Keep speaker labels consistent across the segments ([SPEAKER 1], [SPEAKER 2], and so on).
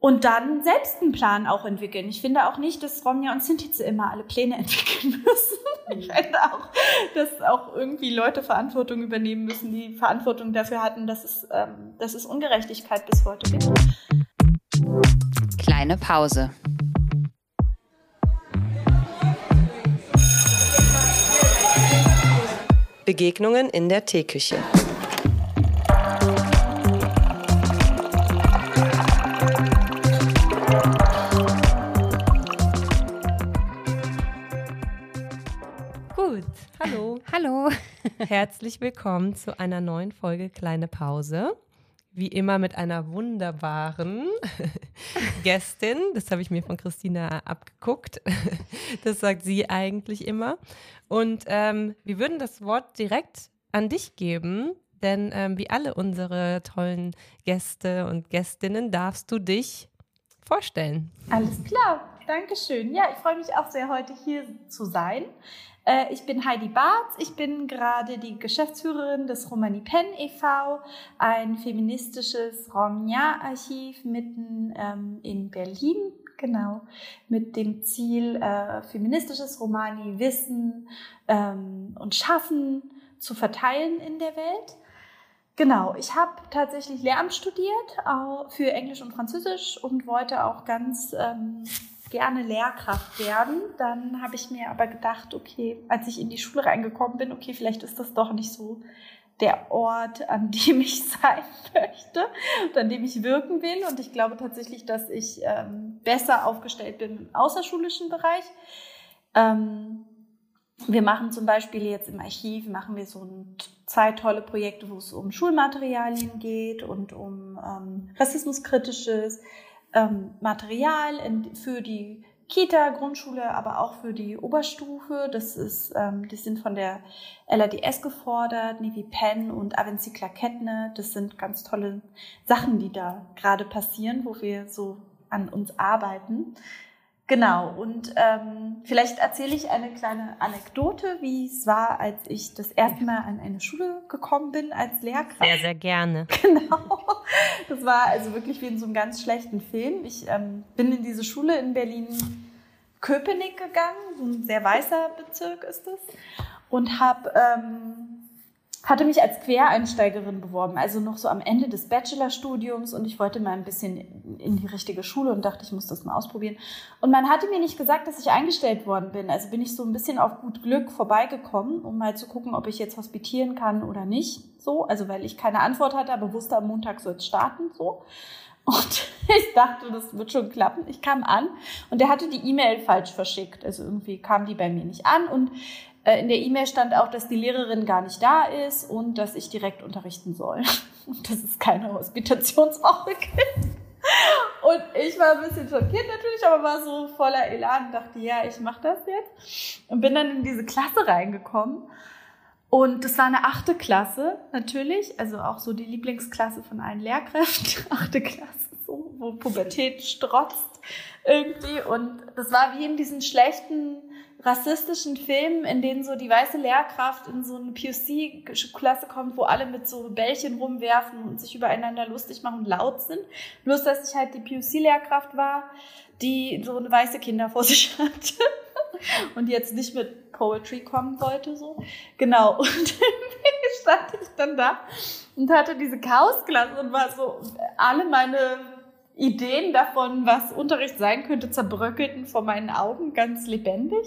[SPEAKER 1] und dann selbst einen Plan auch entwickeln. Ich finde auch nicht, dass Romja und Sintize immer alle Pläne entwickeln müssen. Ich finde auch, dass auch irgendwie Leute Verantwortung übernehmen müssen, die Verantwortung dafür hatten, dass es, ähm, dass es Ungerechtigkeit bis heute gibt.
[SPEAKER 2] Kleine Pause.
[SPEAKER 3] Begegnungen in der Teeküche. Herzlich willkommen zu einer neuen Folge Kleine Pause. Wie immer mit einer wunderbaren Gästin. Das habe ich mir von Christina abgeguckt. Das sagt sie eigentlich immer. Und ähm, wir würden das Wort direkt an dich geben, denn ähm, wie alle unsere tollen Gäste und Gästinnen darfst du dich vorstellen.
[SPEAKER 1] Alles klar, Dankeschön. Ja, ich freue mich auch sehr, heute hier zu sein. Äh, ich bin Heidi Barth, ich bin gerade die Geschäftsführerin des Romani Pen e.V., ein feministisches Romnia-Archiv mitten ähm, in Berlin, genau, mit dem Ziel, äh, feministisches Romani-Wissen ähm, und Schaffen zu verteilen in der Welt. Genau, ich habe tatsächlich Lehramt studiert für Englisch und Französisch und wollte auch ganz ähm, gerne Lehrkraft werden. Dann habe ich mir aber gedacht, okay, als ich in die Schule reingekommen bin, okay, vielleicht ist das doch nicht so der Ort, an dem ich sein möchte und an dem ich wirken will. Und ich glaube tatsächlich, dass ich ähm, besser aufgestellt bin im außerschulischen Bereich. Ähm, wir machen zum Beispiel jetzt im Archiv, machen wir so ein, zwei tolle Projekte, wo es um Schulmaterialien geht und um ähm, rassismuskritisches ähm, Material in, für die Kita, Grundschule, aber auch für die Oberstufe. Das ist, ähm, die sind von der LADS gefordert, Nivi Penn und Avency Klaketne. Das sind ganz tolle Sachen, die da gerade passieren, wo wir so an uns arbeiten. Genau, und ähm, vielleicht erzähle ich eine kleine Anekdote, wie es war, als ich das erste Mal an eine Schule gekommen bin als Lehrkraft.
[SPEAKER 3] Sehr, sehr gerne.
[SPEAKER 1] Genau. Das war also wirklich wie in so einem ganz schlechten Film. Ich ähm, bin in diese Schule in Berlin-Köpenick gegangen, so ein sehr weißer Bezirk ist es, und habe ähm, hatte mich als Quereinsteigerin beworben, also noch so am Ende des Bachelorstudiums und ich wollte mal ein bisschen in die richtige Schule und dachte, ich muss das mal ausprobieren. Und man hatte mir nicht gesagt, dass ich eingestellt worden bin. Also bin ich so ein bisschen auf gut Glück vorbeigekommen, um mal zu gucken, ob ich jetzt hospitieren kann oder nicht. So, also weil ich keine Antwort hatte, aber wusste, am Montag soll es starten. So. Und ich dachte, das wird schon klappen. Ich kam an und der hatte die E-Mail falsch verschickt. Also irgendwie kam die bei mir nicht an und in der E-Mail stand auch, dass die Lehrerin gar nicht da ist und dass ich direkt unterrichten soll. Und dass es keine Hospitationswoche gibt. Und ich war ein bisschen schockiert natürlich, aber war so voller Elan und dachte, ja, ich mache das jetzt. Und bin dann in diese Klasse reingekommen. Und das war eine achte Klasse natürlich, also auch so die Lieblingsklasse von allen Lehrkräften. Achte Klasse, so, wo Pubertät strotzt irgendwie. Und das war wie in diesen schlechten rassistischen Filmen, in denen so die weiße Lehrkraft in so eine POC-Klasse kommt, wo alle mit so Bällchen rumwerfen und sich übereinander lustig machen und laut sind. Bloß, dass ich halt die POC-Lehrkraft war, die so eine weiße Kinder vor sich hatte und jetzt nicht mit Poetry kommen wollte, so. Genau. Und stand ich dann da und hatte diese Chaosklasse und war so, alle meine Ideen davon, was Unterricht sein könnte, zerbröckelten vor meinen Augen ganz lebendig.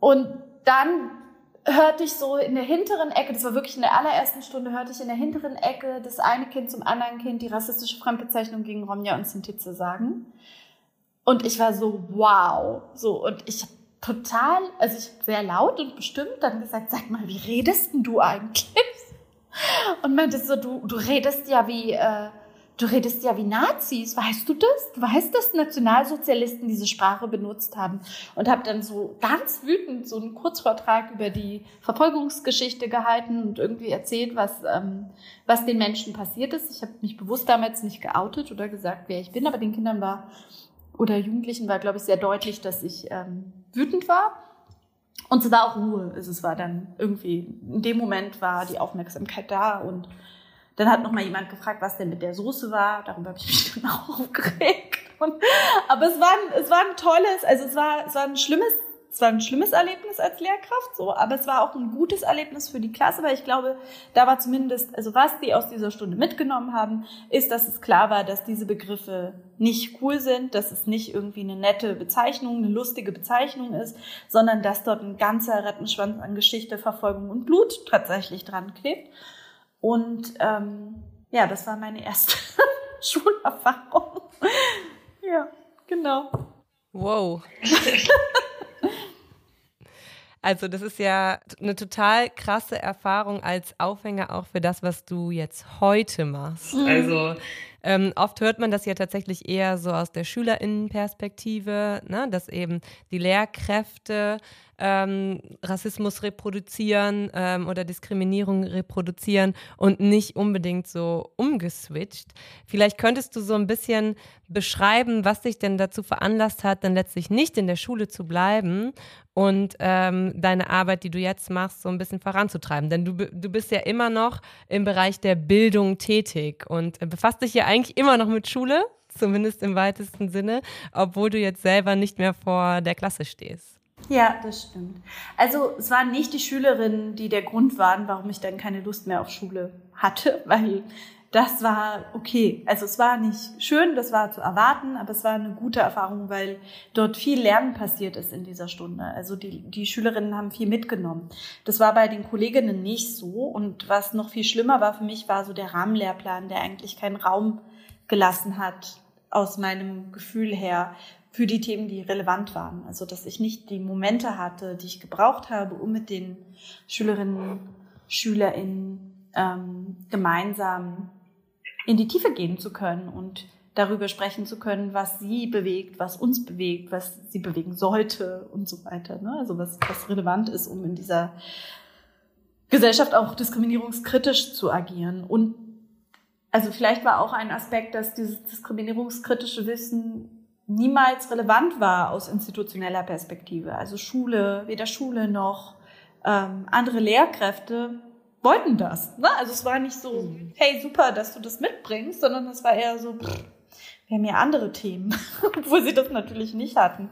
[SPEAKER 1] Und dann hörte ich so in der hinteren Ecke, das war wirklich in der allerersten Stunde, hörte ich in der hinteren Ecke das eine Kind zum anderen Kind die rassistische Fremdbezeichnung gegen Romja und Sintize sagen. Und ich war so, wow. So, und ich total, also ich sehr laut und bestimmt dann gesagt, sag mal, wie redest denn du eigentlich? Und meinte so, du, du redest ja wie, äh, du redest ja wie Nazis, weißt du das? Du weißt, dass Nationalsozialisten diese Sprache benutzt haben und habe dann so ganz wütend so einen Kurzvortrag über die Verfolgungsgeschichte gehalten und irgendwie erzählt, was, ähm, was den Menschen passiert ist. Ich habe mich bewusst damals nicht geoutet oder gesagt, wer ich bin, aber den Kindern war oder Jugendlichen war, glaube ich, sehr deutlich, dass ich ähm, wütend war. Und es war auch Ruhe. Es war dann irgendwie, in dem Moment war die Aufmerksamkeit da und Dann hat noch mal jemand gefragt, was denn mit der Soße war. Darüber habe ich mich dann auch aufgeregt. Und, aber es war, ein, es war ein tolles, also es war, es war ein schlimmes es war ein schlimmes Erlebnis als Lehrkraft, so, aber es war auch ein gutes Erlebnis für die Klasse, weil ich glaube, da war zumindest, also was die aus dieser Stunde mitgenommen haben, ist, dass es klar war, dass diese Begriffe nicht cool sind, dass es nicht irgendwie eine nette Bezeichnung, eine lustige Bezeichnung ist, sondern dass dort ein ganzer Rattenschwanz an Geschichte, Verfolgung und Blut tatsächlich dran klebt. Und ähm, ja, das war meine erste Schulerfahrung. ja, genau.
[SPEAKER 3] Wow. Also das ist ja eine total krasse Erfahrung als Aufhänger auch für das, was du jetzt heute machst. Mhm. Also ähm, oft hört man das ja tatsächlich eher so aus der Schülerinnenperspektive, ne? dass eben die Lehrkräfte ähm, Rassismus reproduzieren ähm, oder Diskriminierung reproduzieren und nicht unbedingt so umgeswitcht. Vielleicht könntest du so ein bisschen beschreiben, was dich denn dazu veranlasst hat, dann letztlich nicht in der Schule zu bleiben und ähm, deine Arbeit, die du jetzt machst, so ein bisschen voranzutreiben. Denn du, du bist ja immer noch im Bereich der Bildung tätig und befasst dich ja eigentlich immer noch mit Schule, zumindest im weitesten Sinne, obwohl du jetzt selber nicht mehr vor der Klasse stehst.
[SPEAKER 1] Ja, das stimmt. Also es waren nicht die Schülerinnen, die der Grund waren, warum ich dann keine Lust mehr auf Schule hatte, weil das war okay. Also es war nicht schön, das war zu erwarten, aber es war eine gute Erfahrung, weil dort viel Lernen passiert ist in dieser Stunde. Also die, die Schülerinnen haben viel mitgenommen. Das war bei den Kolleginnen nicht so. Und was noch viel schlimmer war für mich, war so der Rahmenlehrplan, der eigentlich keinen Raum gelassen hat, aus meinem Gefühl her, für die Themen, die relevant waren. Also dass ich nicht die Momente hatte, die ich gebraucht habe, um mit den Schülerinnen, SchülerInnen ähm, gemeinsam in die Tiefe gehen zu können und darüber sprechen zu können, was sie bewegt, was uns bewegt, was sie bewegen sollte und so weiter. Ne? Also was, was relevant ist, um in dieser Gesellschaft auch diskriminierungskritisch zu agieren. Und also vielleicht war auch ein Aspekt, dass dieses diskriminierungskritische Wissen niemals relevant war aus institutioneller Perspektive. Also Schule, weder Schule noch ähm, andere Lehrkräfte wollten das. Ne? Also es war nicht so, mhm. hey, super, dass du das mitbringst, sondern es war eher so, pff, wir haben ja andere Themen, obwohl sie das natürlich nicht hatten.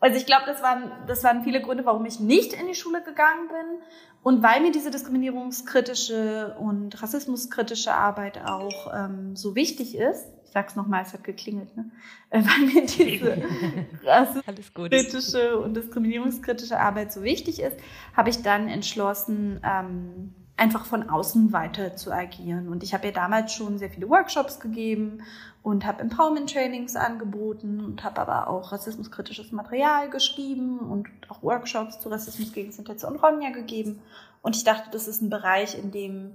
[SPEAKER 1] Also ich glaube, das waren, das waren viele Gründe, warum ich nicht in die Schule gegangen bin und weil mir diese diskriminierungskritische und rassismuskritische Arbeit auch ähm, so wichtig ist sag's nochmal, es hat geklingelt, ne? Äh, weil mir diese rassismuskritische und diskriminierungskritische Arbeit so wichtig ist, habe ich dann entschlossen, ähm, einfach von außen weiter zu agieren. Und ich habe ja damals schon sehr viele Workshops gegeben und habe Empowerment-Trainings angeboten und habe aber auch rassismuskritisches Material geschrieben und auch Workshops zu Rassismus gegen Sintetze und Ronja gegeben. Und ich dachte, das ist ein Bereich, in dem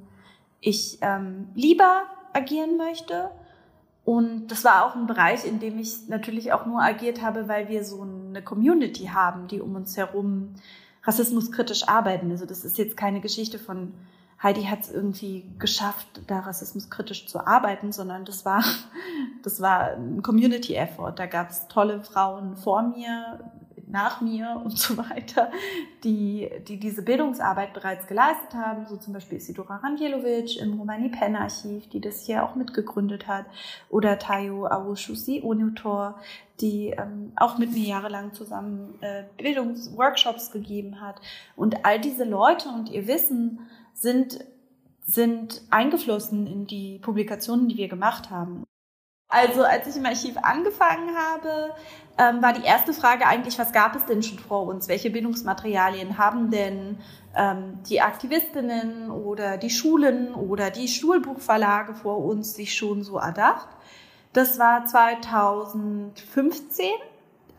[SPEAKER 1] ich ähm, lieber agieren möchte und das war auch ein Bereich, in dem ich natürlich auch nur agiert habe, weil wir so eine Community haben, die um uns herum rassismuskritisch arbeiten. Also das ist jetzt keine Geschichte von Heidi hat es irgendwie geschafft, da rassismuskritisch zu arbeiten, sondern das war, das war ein Community-Effort. Da gab es tolle Frauen vor mir, nach mir und so weiter, die, die diese Bildungsarbeit bereits geleistet haben, so zum Beispiel Isidora Ranjelovic im Romani Pen Archiv, die das hier auch mitgegründet hat, oder Tayo Awushusi Onutor, die ähm, auch mit mir jahrelang zusammen äh, Bildungsworkshops gegeben hat. Und all diese Leute und ihr Wissen sind sind eingeflossen in die Publikationen, die wir gemacht haben. Also als ich im Archiv angefangen habe, ähm, war die erste Frage eigentlich, was gab es denn schon vor uns? Welche Bildungsmaterialien haben denn ähm, die Aktivistinnen oder die Schulen oder die Schulbuchverlage vor uns sich schon so erdacht? Das war 2015,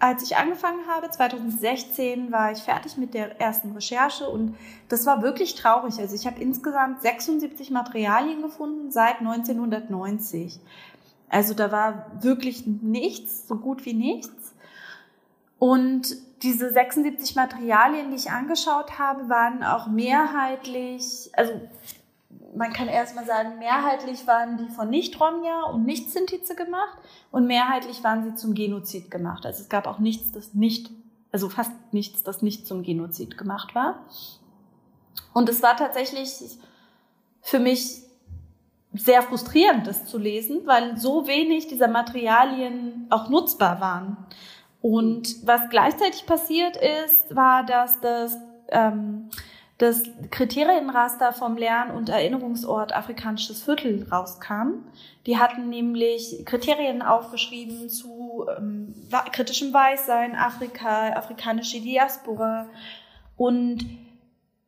[SPEAKER 1] als ich angefangen habe. 2016 war ich fertig mit der ersten Recherche und das war wirklich traurig. Also ich habe insgesamt 76 Materialien gefunden seit 1990. Also da war wirklich nichts, so gut wie nichts. Und diese 76 Materialien, die ich angeschaut habe, waren auch mehrheitlich, also man kann erstmal sagen, mehrheitlich waren die von Nicht-Romja und Nicht-Sintize gemacht und mehrheitlich waren sie zum Genozid gemacht. Also es gab auch nichts, das nicht, also fast nichts, das nicht zum Genozid gemacht war. Und es war tatsächlich für mich sehr frustrierend, das zu lesen, weil so wenig dieser Materialien auch nutzbar waren. Und was gleichzeitig passiert ist, war, dass das, ähm, das Kriterienraster vom Lern- und Erinnerungsort Afrikanisches Viertel rauskam. Die hatten nämlich Kriterien aufgeschrieben zu ähm, kritischem Weißsein, Afrika, afrikanische Diaspora. Und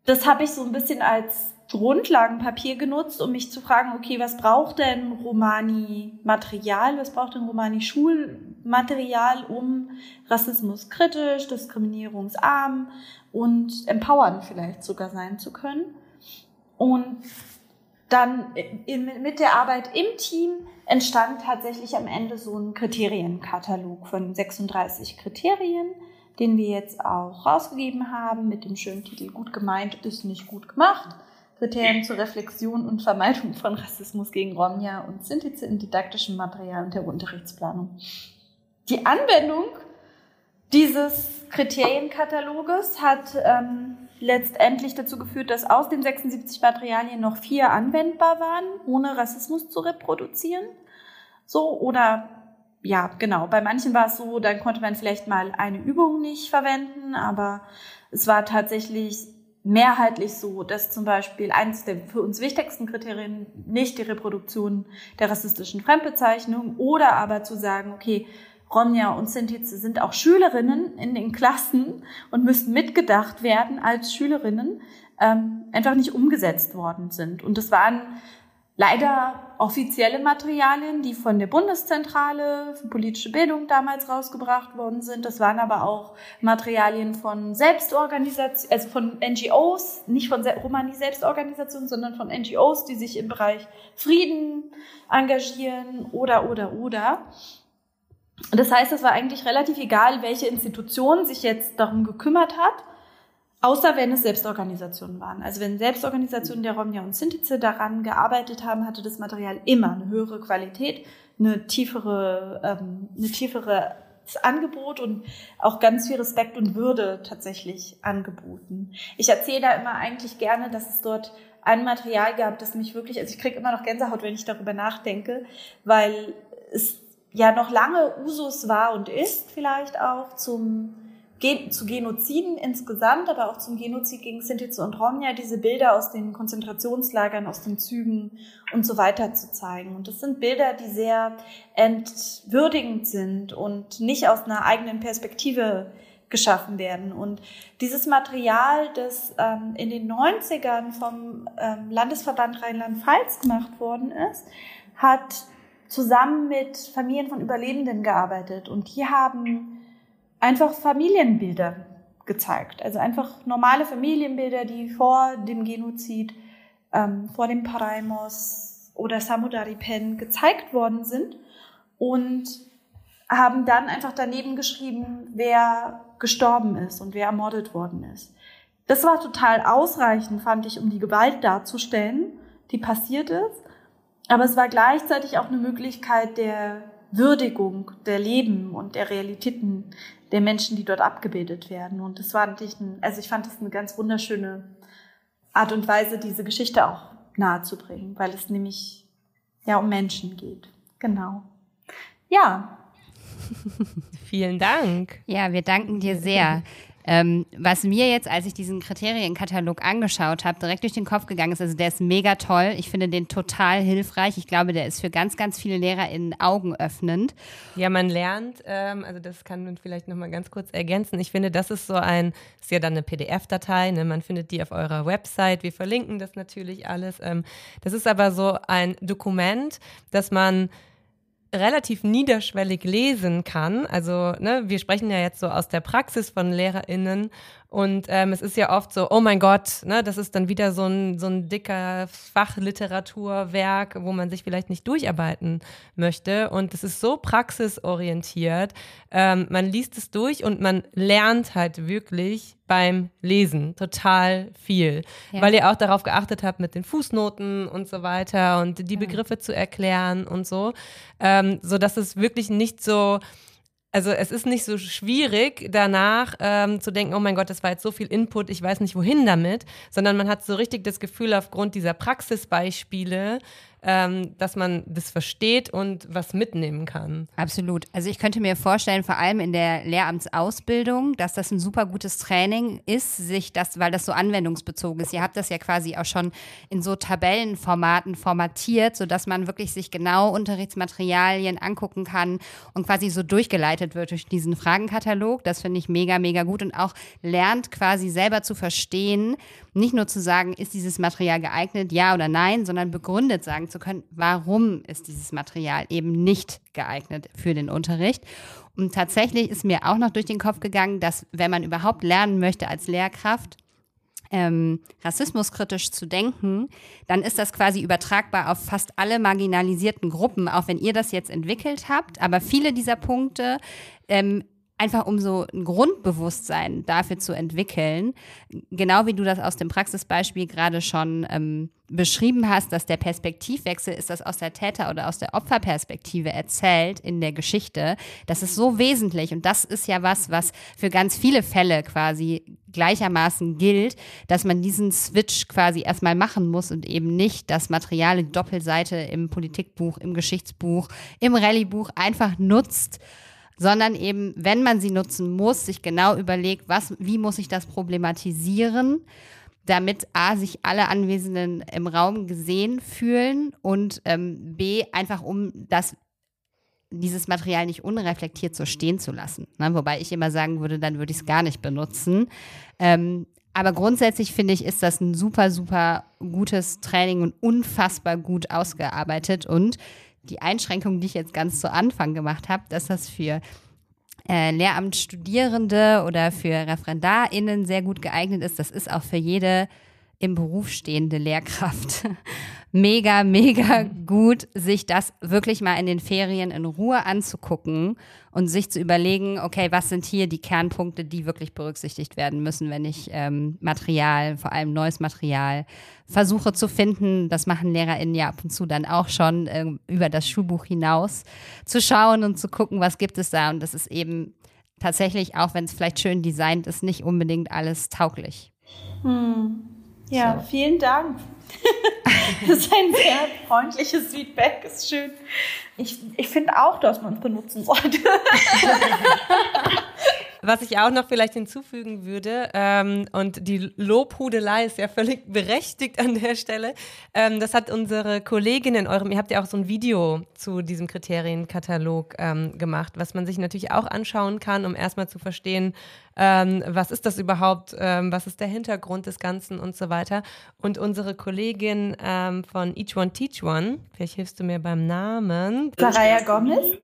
[SPEAKER 1] das habe ich so ein bisschen als Grundlagenpapier genutzt, um mich zu fragen, okay, was braucht denn Romani-Material, was braucht denn Romani-Schulmaterial, um Rassismus kritisch, diskriminierungsarm und empowernd vielleicht sogar sein zu können. Und dann in, mit der Arbeit im Team entstand tatsächlich am Ende so ein Kriterienkatalog von 36 Kriterien, den wir jetzt auch rausgegeben haben mit dem schönen Titel Gut gemeint ist nicht gut gemacht. Kriterien zur Reflexion und Vermeidung von Rassismus gegen Romja und Sintize in didaktischem Material und der Unterrichtsplanung. Die Anwendung dieses Kriterienkataloges hat ähm, letztendlich dazu geführt, dass aus den 76 Materialien noch vier anwendbar waren, ohne Rassismus zu reproduzieren. So, oder ja, genau. Bei manchen war es so, dann konnte man vielleicht mal eine Übung nicht verwenden, aber es war tatsächlich mehrheitlich so, dass zum Beispiel eines der für uns wichtigsten Kriterien nicht die Reproduktion der rassistischen Fremdbezeichnung oder aber zu sagen, okay, Romja und Sintize sind auch Schülerinnen in den Klassen und müssten mitgedacht werden als Schülerinnen, ähm, einfach nicht umgesetzt worden sind. Und das waren leider offizielle Materialien, die von der Bundeszentrale für politische Bildung damals rausgebracht worden sind. Das waren aber auch Materialien von Selbstorganisationen, also von NGOs, nicht von Romani-Selbstorganisationen, sondern von NGOs, die sich im Bereich Frieden engagieren oder, oder, oder. Das heißt, es war eigentlich relativ egal, welche Institution sich jetzt darum gekümmert hat Außer wenn es Selbstorganisationen waren. Also wenn Selbstorganisationen der Romja und Sintize daran gearbeitet haben, hatte das Material immer eine höhere Qualität, eine tiefere, ähm, eine tiefere Angebot und auch ganz viel Respekt und Würde tatsächlich angeboten. Ich erzähle da immer eigentlich gerne, dass es dort ein Material gab, das mich wirklich, also ich kriege immer noch Gänsehaut, wenn ich darüber nachdenke, weil es ja noch lange Usus war und ist vielleicht auch zum zu Genoziden insgesamt, aber auch zum Genozid gegen Sintize und Romja, diese Bilder aus den Konzentrationslagern, aus den Zügen und so weiter zu zeigen. Und das sind Bilder, die sehr entwürdigend sind und nicht aus einer eigenen Perspektive geschaffen werden. Und dieses Material, das ähm, in den 90ern vom ähm, Landesverband Rheinland-Pfalz gemacht worden ist, hat zusammen mit Familien von Überlebenden gearbeitet. Und die haben einfach Familienbilder gezeigt. Also einfach normale Familienbilder, die vor dem Genozid, ähm, vor dem Paraimos oder Samudari Pen gezeigt worden sind und haben dann einfach daneben geschrieben, wer gestorben ist und wer ermordet worden ist. Das war total ausreichend, fand ich, um die Gewalt darzustellen, die passiert ist. Aber es war gleichzeitig auch eine Möglichkeit der Würdigung der Leben und der Realitäten der Menschen, die dort abgebildet werden. Und das war natürlich, ein, also ich fand das eine ganz wunderschöne Art und Weise, diese Geschichte auch nahezubringen, weil es nämlich ja um Menschen geht. Genau. Ja.
[SPEAKER 3] Vielen Dank.
[SPEAKER 2] Ja, wir danken dir sehr. Ähm, was mir jetzt, als ich diesen Kriterienkatalog angeschaut habe, direkt durch den Kopf gegangen ist, also der ist mega toll. Ich finde den total hilfreich. Ich glaube, der ist für ganz, ganz viele Lehrer in Augen öffnend.
[SPEAKER 3] Ja, man lernt, ähm, also das kann man vielleicht nochmal ganz kurz ergänzen. Ich finde, das ist so ein, ist ja dann eine PDF-Datei, ne? man findet die auf eurer Website. Wir verlinken das natürlich alles. Ähm, das ist aber so ein Dokument, das man relativ niederschwellig lesen kann. Also ne, wir sprechen ja jetzt so aus der Praxis von LehrerInnen und ähm, es ist ja oft so, oh mein Gott, ne, das ist dann wieder so ein, so ein dicker Fachliteraturwerk, wo man sich vielleicht nicht durcharbeiten möchte. Und es ist so praxisorientiert. Ähm, man liest es durch und man lernt halt wirklich beim Lesen total viel, ja. weil ihr auch darauf geachtet habt mit den Fußnoten und so weiter und die Begriffe zu erklären und so, ähm, so dass es wirklich nicht so also es ist nicht so schwierig danach ähm, zu denken, oh mein Gott, das war jetzt so viel Input, ich weiß nicht wohin damit, sondern man hat so richtig das Gefühl aufgrund dieser Praxisbeispiele, ähm, dass man das versteht und was mitnehmen kann.
[SPEAKER 2] Absolut. Also ich könnte mir vorstellen, vor allem in der Lehramtsausbildung, dass das ein super gutes Training ist, sich das, weil das so anwendungsbezogen ist. Ihr habt das ja quasi auch schon in so Tabellenformaten formatiert, sodass man wirklich sich genau Unterrichtsmaterialien angucken kann und quasi so durchgeleitet wird durch diesen Fragenkatalog. Das finde ich mega, mega gut und auch lernt quasi selber zu verstehen, nicht nur zu sagen, ist dieses Material geeignet, ja oder nein, sondern begründet sagen zu können, warum ist dieses Material eben nicht geeignet für den Unterricht. Und tatsächlich ist mir auch noch durch den Kopf gegangen, dass wenn man überhaupt lernen möchte als Lehrkraft, ähm, rassismuskritisch zu denken, dann ist das quasi übertragbar auf fast alle marginalisierten Gruppen, auch wenn ihr das jetzt entwickelt habt. Aber viele dieser Punkte ähm, einfach um so ein Grundbewusstsein dafür zu entwickeln, genau wie du das aus dem Praxisbeispiel gerade schon ähm, beschrieben hast, dass der Perspektivwechsel ist, das aus der Täter- oder aus der Opferperspektive erzählt in der Geschichte, das ist so wesentlich und das ist ja was, was für ganz viele Fälle quasi gleichermaßen gilt, dass man diesen Switch quasi erstmal machen muss und eben nicht das Material in Doppelseite im Politikbuch, im Geschichtsbuch, im Rallyebuch einfach nutzt, sondern eben, wenn man sie nutzen muss, sich genau überlegt, was, wie muss ich das problematisieren, damit A, sich alle Anwesenden im Raum gesehen fühlen und ähm, B, einfach um das dieses Material nicht unreflektiert so stehen zu lassen. Ne? Wobei ich immer sagen würde, dann würde ich es gar nicht benutzen. Ähm, aber grundsätzlich finde ich, ist das ein super, super gutes Training und unfassbar gut ausgearbeitet. Und die Einschränkung, die ich jetzt ganz zu Anfang gemacht habe, dass das für äh, Lehramtsstudierende oder für ReferendarInnen sehr gut geeignet ist, das ist auch für jede im Beruf stehende Lehrkraft mega, mega gut, sich das wirklich mal in den Ferien in Ruhe anzugucken und sich zu überlegen, okay, was sind hier die Kernpunkte, die wirklich berücksichtigt werden müssen, wenn ich ähm, Material, vor allem neues Material, versuche zu finden. Das machen LehrerInnen ja ab und zu dann auch schon äh, über das Schulbuch hinaus, zu schauen und zu gucken, was gibt es da. Und das ist eben tatsächlich, auch wenn es vielleicht schön designt ist, nicht unbedingt alles tauglich.
[SPEAKER 1] Hm. Ja, so. vielen Dank. das ist ein sehr freundliches Feedback, ist schön. Ich, ich finde auch, dass man es benutzen sollte.
[SPEAKER 3] Was ich auch noch vielleicht hinzufügen würde, ähm, und die Lobhudelei ist ja völlig berechtigt an der Stelle, ähm, das hat unsere Kollegin in eurem, ihr habt ja auch so ein Video zu diesem Kriterienkatalog ähm, gemacht, was man sich natürlich auch anschauen kann, um erstmal zu verstehen, ähm, was ist das überhaupt, ähm, was ist der Hintergrund des Ganzen und so weiter. Und unsere Kollegin ähm, von Each One Teach One, vielleicht hilfst du mir beim Namen.
[SPEAKER 1] Saraya Gomez.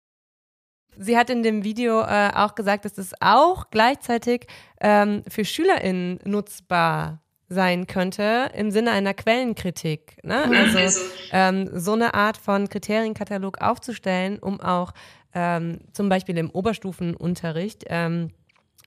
[SPEAKER 3] Sie hat in dem Video äh, auch gesagt, dass es auch gleichzeitig ähm, für SchülerInnen nutzbar sein könnte im Sinne einer Quellenkritik. Ne? Mhm. Also, also ähm, so eine Art von Kriterienkatalog aufzustellen, um auch ähm, zum Beispiel im Oberstufenunterricht ähm,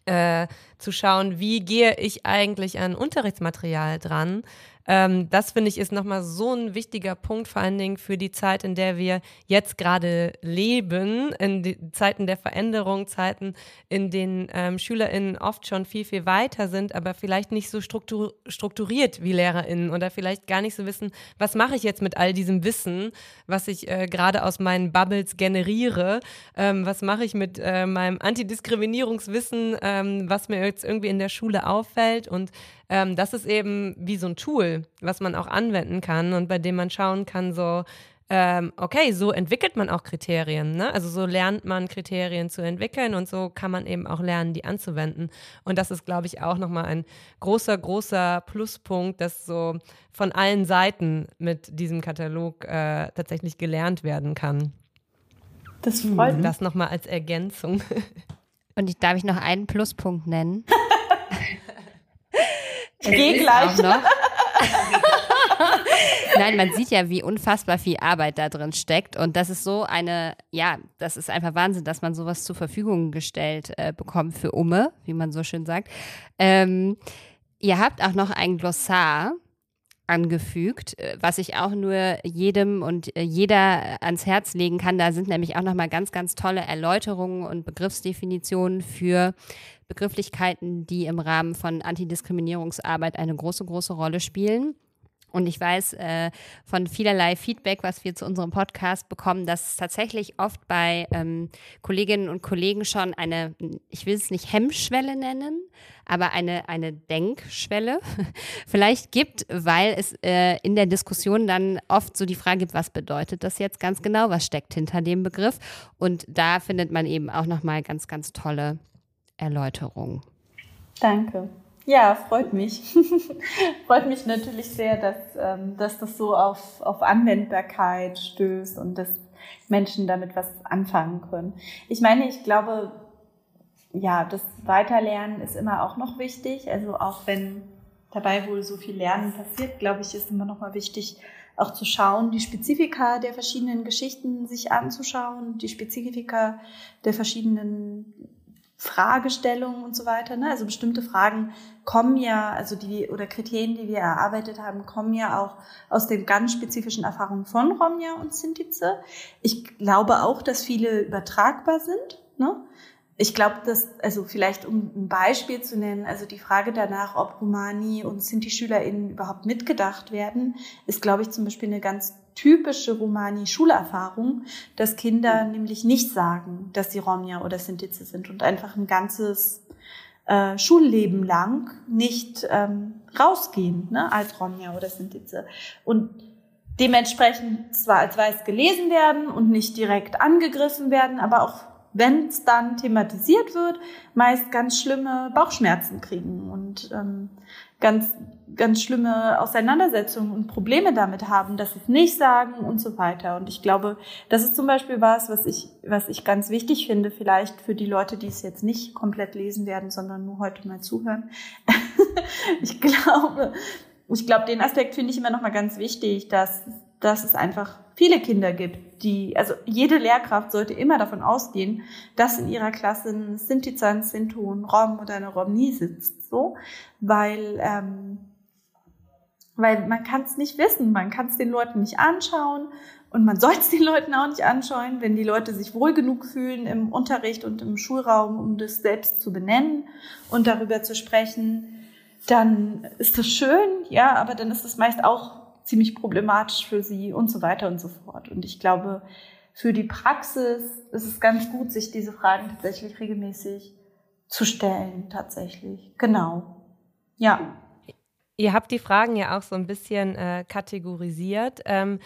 [SPEAKER 3] äh, zu schauen, wie gehe ich eigentlich an Unterrichtsmaterial dran ähm, das finde ich ist nochmal so ein wichtiger Punkt, vor allen Dingen für die Zeit, in der wir jetzt gerade leben, in Zeiten der Veränderung, Zeiten, in denen ähm, SchülerInnen oft schon viel, viel weiter sind, aber vielleicht nicht so struktur strukturiert wie LehrerInnen oder vielleicht gar nicht so wissen, was mache ich jetzt mit all diesem Wissen, was ich äh, gerade aus meinen Bubbles generiere, ähm, was mache ich mit äh, meinem Antidiskriminierungswissen, ähm, was mir jetzt irgendwie in der Schule auffällt? Und ähm, das ist eben wie so ein Tool, was man auch anwenden kann und bei dem man schauen kann, so, ähm, okay, so entwickelt man auch Kriterien. Ne? Also so lernt man Kriterien zu entwickeln und so kann man eben auch lernen, die anzuwenden. Und das ist, glaube ich, auch nochmal ein großer, großer Pluspunkt, dass so von allen Seiten mit diesem Katalog äh, tatsächlich gelernt werden kann.
[SPEAKER 1] Das freut mich.
[SPEAKER 3] Das nochmal als Ergänzung.
[SPEAKER 2] Und ich, darf ich noch einen Pluspunkt nennen?
[SPEAKER 1] Geh gleich.
[SPEAKER 2] Nein, man sieht ja, wie unfassbar viel Arbeit da drin steckt. Und das ist so eine, ja, das ist einfach Wahnsinn, dass man sowas zur Verfügung gestellt äh, bekommt für Umme, wie man so schön sagt. Ähm, ihr habt auch noch ein Glossar angefügt, äh, was ich auch nur jedem und äh, jeder ans Herz legen kann. Da sind nämlich auch nochmal ganz, ganz tolle Erläuterungen und Begriffsdefinitionen für Begrifflichkeiten, die im Rahmen von Antidiskriminierungsarbeit eine große, große Rolle spielen. Und ich weiß äh, von vielerlei Feedback, was wir zu unserem Podcast bekommen, dass es tatsächlich oft bei ähm, Kolleginnen und Kollegen schon eine, ich will es nicht Hemmschwelle nennen, aber eine, eine Denkschwelle vielleicht gibt, weil es äh, in der Diskussion dann oft so die Frage gibt, was bedeutet das jetzt ganz genau, was steckt hinter dem Begriff? Und da findet man eben auch nochmal ganz, ganz tolle Erläuterungen.
[SPEAKER 1] Danke. Ja, freut mich. freut mich natürlich sehr, dass, ähm, dass das so auf, auf Anwendbarkeit stößt und dass Menschen damit was anfangen können. Ich meine, ich glaube, ja, das Weiterlernen ist immer auch noch wichtig. Also auch wenn dabei wohl so viel Lernen passiert, glaube ich, ist immer noch mal wichtig, auch zu schauen, die Spezifika der verschiedenen Geschichten sich anzuschauen, die Spezifika der verschiedenen Fragestellungen und so weiter. Ne? Also bestimmte Fragen kommen ja, also die oder Kriterien, die wir erarbeitet haben, kommen ja auch aus den ganz spezifischen Erfahrungen von Romja und Sintize. Ich glaube auch, dass viele übertragbar sind. Ne? Ich glaube, dass, also vielleicht um ein Beispiel zu nennen, also die Frage danach, ob Romani und Sinti-SchülerInnen überhaupt mitgedacht werden, ist, glaube ich, zum Beispiel eine ganz typische Romani-Schulerfahrung, dass Kinder nämlich nicht sagen, dass sie Romja oder Sintize sind und einfach ein ganzes äh, Schulleben lang nicht ähm, rausgehen ne, als Romja oder Sintize. Und dementsprechend zwar als weiß gelesen werden und nicht direkt angegriffen werden, aber auch wenn es dann thematisiert wird, meist ganz schlimme Bauchschmerzen kriegen und ähm, ganz, ganz schlimme Auseinandersetzungen und Probleme damit haben, dass sie es nicht sagen und so weiter. Und ich glaube, das ist zum Beispiel was, was ich, was ich ganz wichtig finde, vielleicht für die Leute, die es jetzt nicht komplett lesen werden, sondern nur heute mal zuhören. ich glaube, ich glaube, den Aspekt finde ich immer noch mal ganz wichtig, dass, dass es einfach viele Kinder gibt, die, also jede Lehrkraft sollte immer davon ausgehen, dass in ihrer Klasse ein Sinti-Zan, Sinto, ein Rom oder eine Romni sitzt, so, weil, ähm, weil man kann es nicht wissen, man kann es den Leuten nicht anschauen und man soll es den Leuten auch nicht anschauen, wenn die Leute sich wohl genug fühlen im Unterricht und im Schulraum, um das selbst zu benennen und darüber zu sprechen, dann ist das schön, ja, aber dann ist es meist auch ziemlich problematisch für sie und so weiter und so fort. Und ich glaube, für die Praxis ist es ganz gut, sich diese Fragen tatsächlich regelmäßig zu stellen, tatsächlich. Genau. Ja.
[SPEAKER 3] Ihr habt die Fragen ja auch so ein bisschen äh, kategorisiert. Ähm,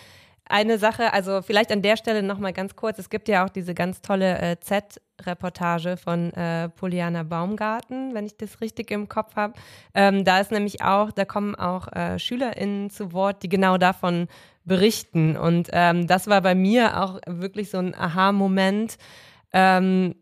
[SPEAKER 3] eine Sache, also vielleicht an der Stelle nochmal ganz kurz, es gibt ja auch diese ganz tolle äh, Z-Reportage von äh, Poliana Baumgarten, wenn ich das richtig im Kopf habe. Ähm, da ist nämlich auch, da kommen auch äh, SchülerInnen zu Wort, die genau davon berichten. Und ähm, das war bei mir auch wirklich so ein Aha-Moment. Ähm,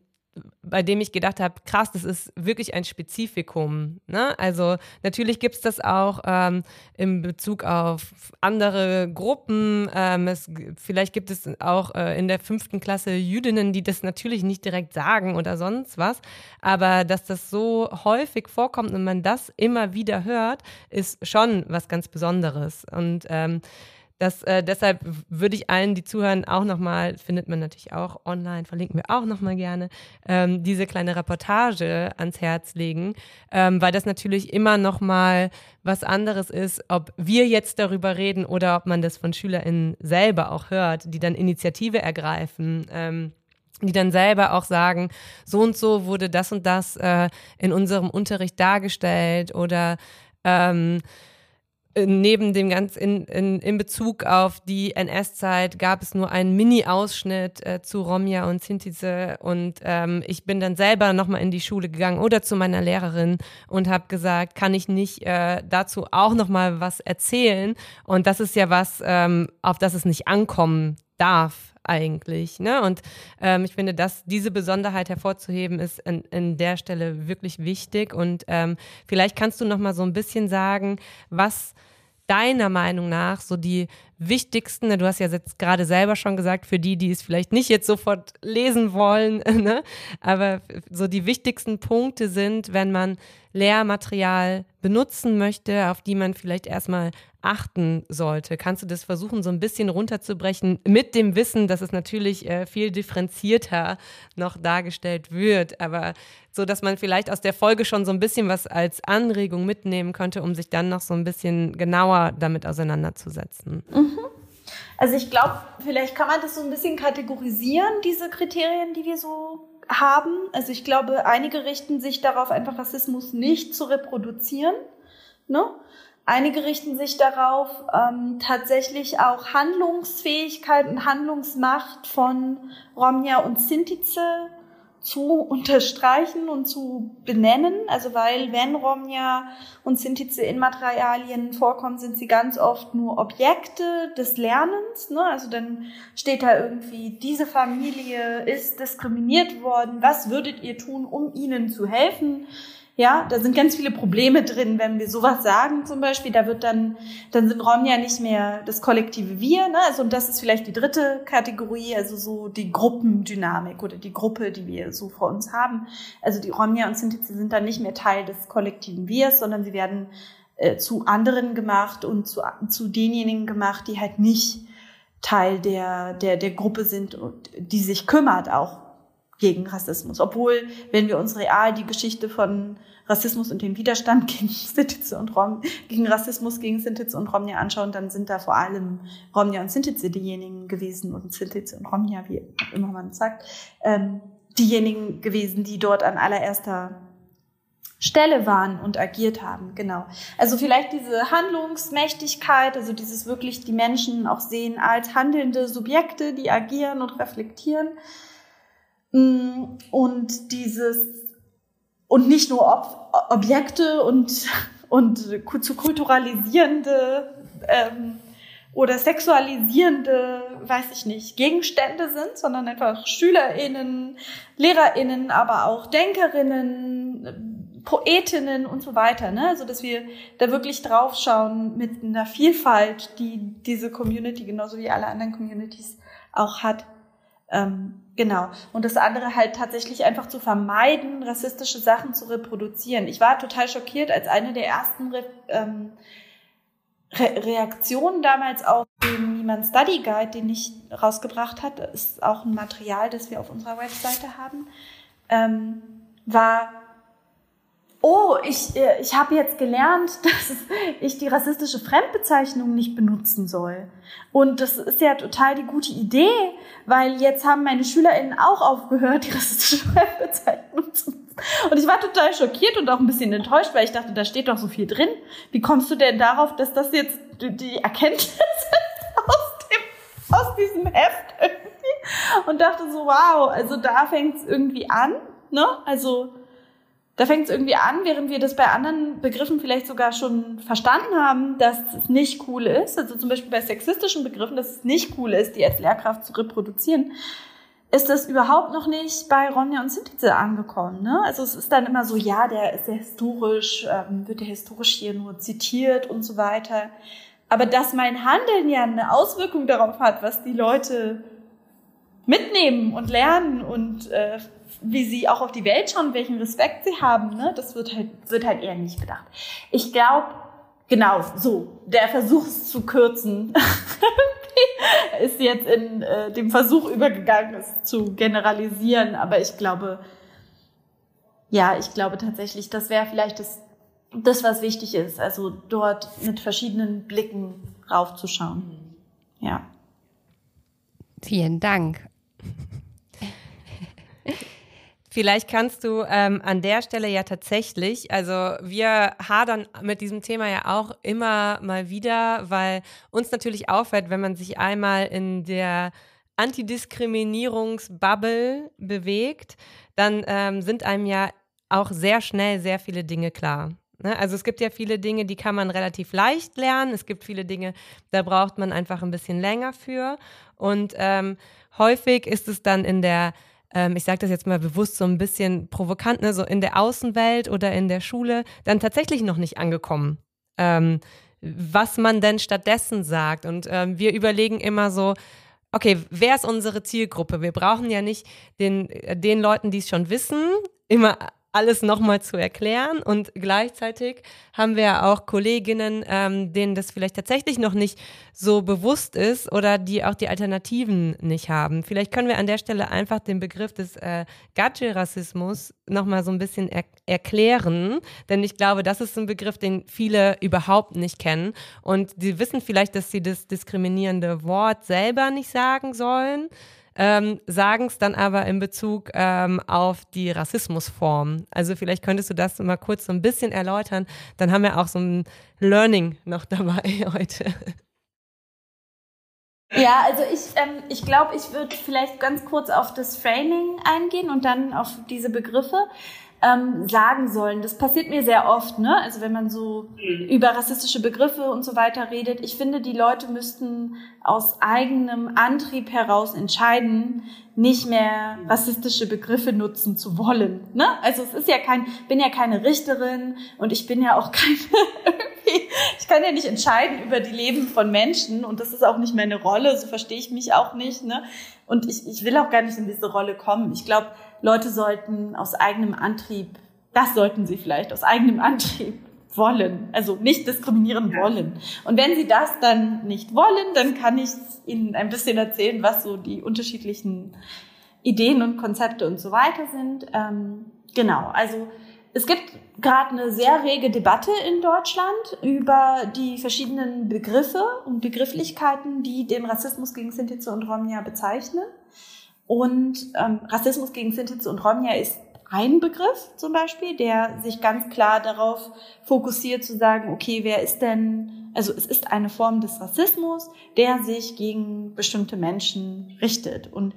[SPEAKER 3] bei dem ich gedacht habe, krass, das ist wirklich ein Spezifikum. Ne? Also natürlich gibt es das auch ähm, in Bezug auf andere Gruppen. Ähm, es, vielleicht gibt es auch äh, in der fünften Klasse Jüdinnen, die das natürlich nicht direkt sagen oder sonst was. Aber dass das so häufig vorkommt und man das immer wieder hört, ist schon was ganz Besonderes. Und ähm, das, äh, deshalb würde ich allen, die zuhören, auch nochmal, findet man natürlich auch online, verlinken wir auch nochmal gerne, ähm, diese kleine Reportage ans Herz legen, ähm, weil das natürlich immer nochmal was anderes ist, ob wir jetzt darüber reden oder ob man das von SchülerInnen selber auch hört, die dann Initiative ergreifen. Ähm, die dann selber auch sagen, so und so wurde das und das äh, in unserem Unterricht dargestellt oder ähm, neben dem ganz in, in, in Bezug auf die NS-Zeit gab es nur einen Mini-Ausschnitt äh, zu Romja und Sintize. Und ähm, ich bin dann selber nochmal in die Schule gegangen oder zu meiner Lehrerin und habe gesagt, kann ich nicht äh, dazu auch nochmal was erzählen? Und das ist ja was, ähm, auf das es nicht ankommen darf eigentlich. Ne? Und ähm, ich finde, dass diese Besonderheit hervorzuheben, ist an, an der Stelle wirklich wichtig. Und ähm, vielleicht kannst du noch mal so ein bisschen sagen, was deiner Meinung nach so die wichtigsten, ne, du hast ja jetzt gerade selber schon gesagt, für die, die es vielleicht nicht jetzt sofort lesen wollen, ne? aber so die wichtigsten Punkte sind, wenn man Lehrmaterial benutzen möchte, auf die man vielleicht erstmal achten sollte? Kannst du das versuchen, so ein bisschen runterzubrechen mit dem Wissen, dass es natürlich äh, viel differenzierter noch dargestellt wird, aber so, dass man vielleicht aus der Folge schon so ein bisschen was als Anregung mitnehmen könnte, um sich dann noch so ein bisschen genauer damit auseinanderzusetzen?
[SPEAKER 1] Mhm. Also ich glaube, vielleicht kann man das so ein bisschen kategorisieren, diese Kriterien, die wir so haben. Also ich glaube, einige richten sich darauf, einfach Rassismus nicht zu reproduzieren. Ne? Einige richten sich darauf, ähm, tatsächlich auch Handlungsfähigkeit und Handlungsmacht von Romja und Sintize zu unterstreichen und zu benennen. Also weil wenn Romja und Sintize in Materialien vorkommen, sind sie ganz oft nur Objekte des Lernens. Ne? Also dann steht da irgendwie, diese Familie ist diskriminiert worden. Was würdet ihr tun, um ihnen zu helfen? Ja, da sind ganz viele Probleme drin, wenn wir sowas sagen zum Beispiel. Da wird dann, dann sind Rom ja nicht mehr das kollektive Wir. Ne? Also und das ist vielleicht die dritte Kategorie, also so die Gruppendynamik oder die Gruppe, die wir so vor uns haben. Also die Romja und Sintize sind dann nicht mehr Teil des kollektiven Wirs, sondern sie werden äh, zu anderen gemacht und zu, zu denjenigen gemacht, die halt nicht Teil der, der, der Gruppe sind und die sich kümmert auch gegen Rassismus. Obwohl, wenn wir uns real die Geschichte von Rassismus und den Widerstand gegen Sintize und Rom, gegen Rassismus gegen Sintize und Romnia anschauen, dann sind da vor allem Romnia und Sintize diejenigen gewesen und Sintize und Romnia, wie immer man sagt, ähm, diejenigen gewesen, die dort an allererster Stelle waren und agiert haben, genau. Also vielleicht diese Handlungsmächtigkeit, also dieses wirklich die Menschen auch sehen als handelnde Subjekte, die agieren und reflektieren. Mm, und dieses, und nicht nur Ob Objekte und, und zu kulturalisierende ähm, oder sexualisierende, weiß ich nicht, Gegenstände sind, sondern einfach SchülerInnen, LehrerInnen, aber auch DenkerInnen, Poetinnen und so weiter, ne? Also, dass wir da wirklich draufschauen mit einer Vielfalt, die diese Community genauso wie alle anderen Communities auch hat. Ähm, genau. Und das andere halt tatsächlich einfach zu vermeiden, rassistische Sachen zu reproduzieren. Ich war total schockiert, als eine der ersten Re ähm, Re Reaktionen damals auf den Niemand Study Guide, den ich rausgebracht hat, ist auch ein Material, das wir auf unserer Webseite haben, ähm, war, oh, ich, äh, ich habe jetzt gelernt, dass ich die rassistische Fremdbezeichnung nicht benutzen soll. Und das ist ja total die gute Idee, weil jetzt haben meine SchülerInnen auch aufgehört, die rassistische Fremdbezeichnung zu nutzen. Und ich war total schockiert und auch ein bisschen enttäuscht, weil ich dachte, da steht doch so viel drin. Wie kommst du denn darauf, dass das jetzt die Erkenntnis aus, dem, aus diesem Heft irgendwie? Und dachte so, wow, also da fängt es irgendwie an, ne? Also, da fängt es irgendwie an, während wir das bei anderen Begriffen vielleicht sogar schon verstanden haben, dass es nicht cool ist, also zum Beispiel bei sexistischen Begriffen, dass es nicht cool ist, die als Lehrkraft zu reproduzieren, ist das überhaupt noch nicht bei Ronja und Sintize angekommen. Ne? Also es ist dann immer so, ja, der ist ja historisch, ähm, wird ja historisch hier nur zitiert und so weiter. Aber dass mein Handeln ja eine Auswirkung darauf hat, was die Leute mitnehmen und lernen und äh, wie sie auch auf die Welt schauen, welchen Respekt sie haben, ne, das wird halt, wird halt eher nicht bedacht. Ich glaube, genau, so, der Versuch es zu kürzen ist jetzt in äh, dem Versuch übergegangen, es zu generalisieren, aber ich glaube, ja, ich glaube tatsächlich, das wäre vielleicht das, das, was wichtig ist, also dort mit verschiedenen Blicken raufzuschauen. Ja.
[SPEAKER 2] Vielen Dank.
[SPEAKER 3] Vielleicht kannst du ähm, an der Stelle ja tatsächlich, also wir hadern mit diesem Thema ja auch immer mal wieder, weil uns natürlich auffällt, wenn man sich einmal in der Antidiskriminierungsbubble bewegt, dann ähm, sind einem ja auch sehr schnell sehr viele Dinge klar. Ne? Also es gibt ja viele Dinge, die kann man relativ leicht lernen. Es gibt viele Dinge, da braucht man einfach ein bisschen länger für. Und ähm, häufig ist es dann in der ähm, ich sage das jetzt mal bewusst so ein bisschen provokant, ne, so in der Außenwelt oder in der Schule, dann tatsächlich noch nicht angekommen. Ähm, was man denn stattdessen sagt. Und ähm, wir überlegen immer so, okay, wer ist unsere Zielgruppe? Wir brauchen ja nicht den, den Leuten, die es schon wissen, immer alles nochmal zu erklären. Und gleichzeitig haben wir ja auch Kolleginnen, ähm, denen das vielleicht tatsächlich noch nicht so bewusst ist oder die auch die Alternativen nicht haben. Vielleicht können wir an der Stelle einfach den Begriff des äh, Gadget-Rassismus nochmal so ein bisschen er erklären. Denn ich glaube, das ist ein Begriff, den viele überhaupt nicht kennen. Und sie wissen vielleicht, dass sie das diskriminierende Wort selber nicht sagen sollen ähm, sagen es dann aber in Bezug ähm, auf die Rassismusform. Also vielleicht könntest du das mal kurz so ein bisschen erläutern. Dann haben wir auch so ein Learning noch dabei heute.
[SPEAKER 1] Ja, also ich, ähm, ich glaube, ich würde vielleicht ganz kurz auf das Framing eingehen und dann auf diese Begriffe ähm, sagen sollen. Das passiert mir sehr oft, ne? Also wenn man so mhm. über rassistische Begriffe und so weiter redet. Ich finde, die Leute müssten aus eigenem Antrieb heraus entscheiden, nicht mehr rassistische Begriffe nutzen zu wollen. Ne? Also es ist ja kein, bin ja keine Richterin und ich bin ja auch keine, ich kann ja nicht entscheiden über die Leben von Menschen und das ist auch nicht meine Rolle, so verstehe ich mich auch nicht. Ne? Und ich, ich will auch gar nicht in diese Rolle kommen. Ich glaube, Leute sollten aus eigenem Antrieb, das sollten sie vielleicht aus eigenem Antrieb wollen, also nicht diskriminieren wollen. Und wenn sie das dann nicht wollen, dann kann ich ihnen ein bisschen erzählen, was so die unterschiedlichen Ideen und Konzepte und so weiter sind. Ähm, genau, also es gibt gerade eine sehr rege Debatte in Deutschland über die verschiedenen Begriffe und Begrifflichkeiten, die den Rassismus gegen Sinti und Romja bezeichnen. Und ähm, Rassismus gegen Sinti und Romja ist ein Begriff zum Beispiel, der sich ganz klar darauf fokussiert zu sagen, okay, wer ist denn, also es ist eine Form des Rassismus, der sich gegen bestimmte Menschen richtet und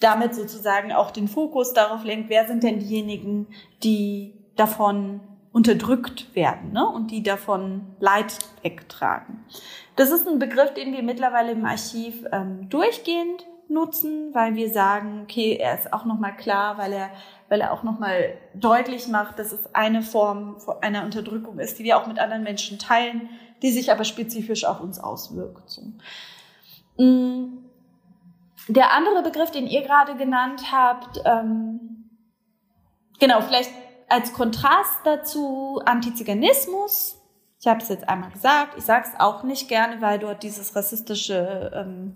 [SPEAKER 1] damit sozusagen auch den Fokus darauf lenkt, wer sind denn diejenigen, die davon unterdrückt werden ne? und die davon Leid wegtragen. Das ist ein Begriff, den wir mittlerweile im Archiv ähm, durchgehend nutzen, weil wir sagen, okay, er ist auch nochmal klar, weil er, weil er auch nochmal deutlich macht, dass es eine Form einer Unterdrückung ist, die wir auch mit anderen Menschen teilen, die sich aber spezifisch auf uns auswirkt. Mm. Der andere Begriff, den ihr gerade genannt habt, ähm, genau, vielleicht als Kontrast dazu Antiziganismus. Ich habe es jetzt einmal gesagt, ich sage es auch nicht gerne, weil dort dieses rassistische ähm,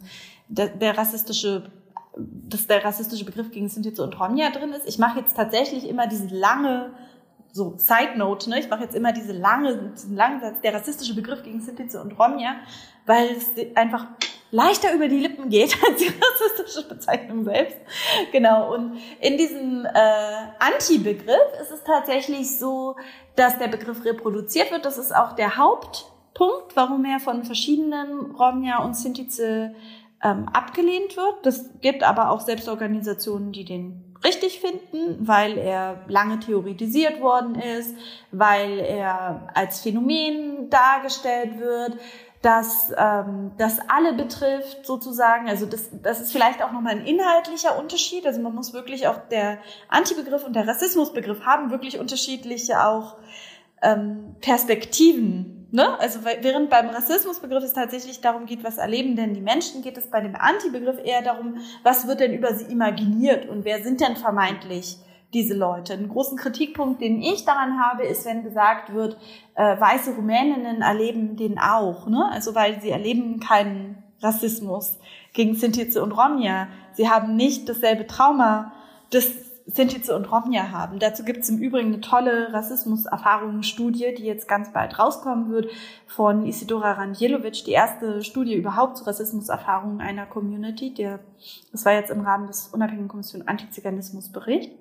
[SPEAKER 1] der, der rassistische dass der rassistische Begriff gegen Sinti und Romja drin ist. Ich mache jetzt tatsächlich immer diese lange, so Side Note, ne? ich mache jetzt immer diese lange, diesen langen Satz, der rassistische Begriff gegen Sinti und Romja, weil es einfach leichter über die Lippen geht als die rassistische Bezeichnung selbst. Genau. Und in diesem äh, Anti-Begriff ist es tatsächlich so, dass der Begriff reproduziert wird. Das ist auch der Hauptpunkt, warum er von verschiedenen Romja und Sintize ähm, abgelehnt wird. Das gibt aber auch Selbstorganisationen, die den richtig finden, weil er lange theoretisiert worden ist, weil er als Phänomen dargestellt wird, dass ähm, das alle betrifft sozusagen. Also das, das ist vielleicht auch nochmal ein inhaltlicher Unterschied. Also man muss wirklich auch der Antibegriff und der Rassismusbegriff haben wirklich unterschiedliche auch ähm, Perspektiven Ne? Also während beim Rassismusbegriff es tatsächlich darum geht, was erleben denn die Menschen, geht es bei dem Anti-Begriff eher darum, was wird denn über sie imaginiert und wer sind denn vermeintlich diese Leute. Einen großen Kritikpunkt, den ich daran habe, ist, wenn gesagt wird, äh, weiße Rumäninnen erleben den auch. Ne? Also weil sie erleben keinen Rassismus gegen Sintize und Romja. Sie haben nicht dasselbe Trauma des Sintize und Romja haben. Dazu gibt es im Übrigen eine tolle Rassismuserfahrungsstudie, die jetzt ganz bald rauskommen wird, von Isidora Randjelovic, die erste Studie überhaupt zu Rassismuserfahrungen einer Community. Der, das war jetzt im Rahmen des Unabhängigen Kommission Antiziganismus Bericht.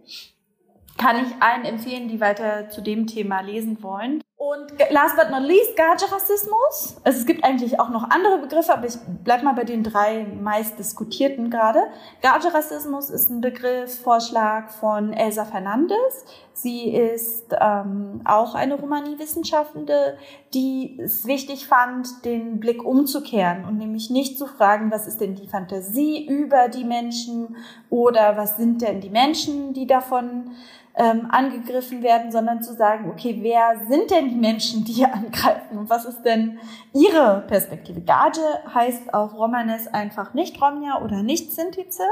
[SPEAKER 1] Kann ich allen empfehlen, die weiter zu dem Thema lesen wollen. Und last but not least, Gage-Rassismus. Also es gibt eigentlich auch noch andere Begriffe, aber ich bleib mal bei den drei meist diskutierten gerade. Gage-Rassismus ist ein Begriffsvorschlag von Elsa Fernandes. Sie ist ähm, auch eine Romanie-Wissenschaftende, die es wichtig fand, den Blick umzukehren und nämlich nicht zu fragen, was ist denn die Fantasie über die Menschen oder was sind denn die Menschen, die davon ähm, angegriffen werden, sondern zu sagen, okay, wer sind denn die Menschen, die hier angreifen und was ist denn ihre Perspektive? Gage heißt auf Romanes einfach nicht Romja oder nicht Sintize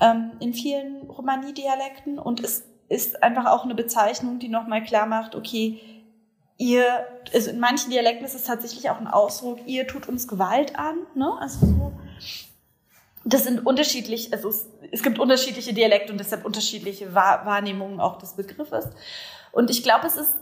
[SPEAKER 1] ähm, in vielen Romani-Dialekten und ist ist einfach auch eine Bezeichnung, die nochmal klar macht, okay, ihr, also in manchen Dialekten ist es tatsächlich auch ein Ausdruck, ihr tut uns Gewalt an, ne? Also so. Das sind unterschiedlich, also es, es gibt unterschiedliche Dialekte und deshalb unterschiedliche Wahrnehmungen auch des Begriffes. Und ich glaube, es ist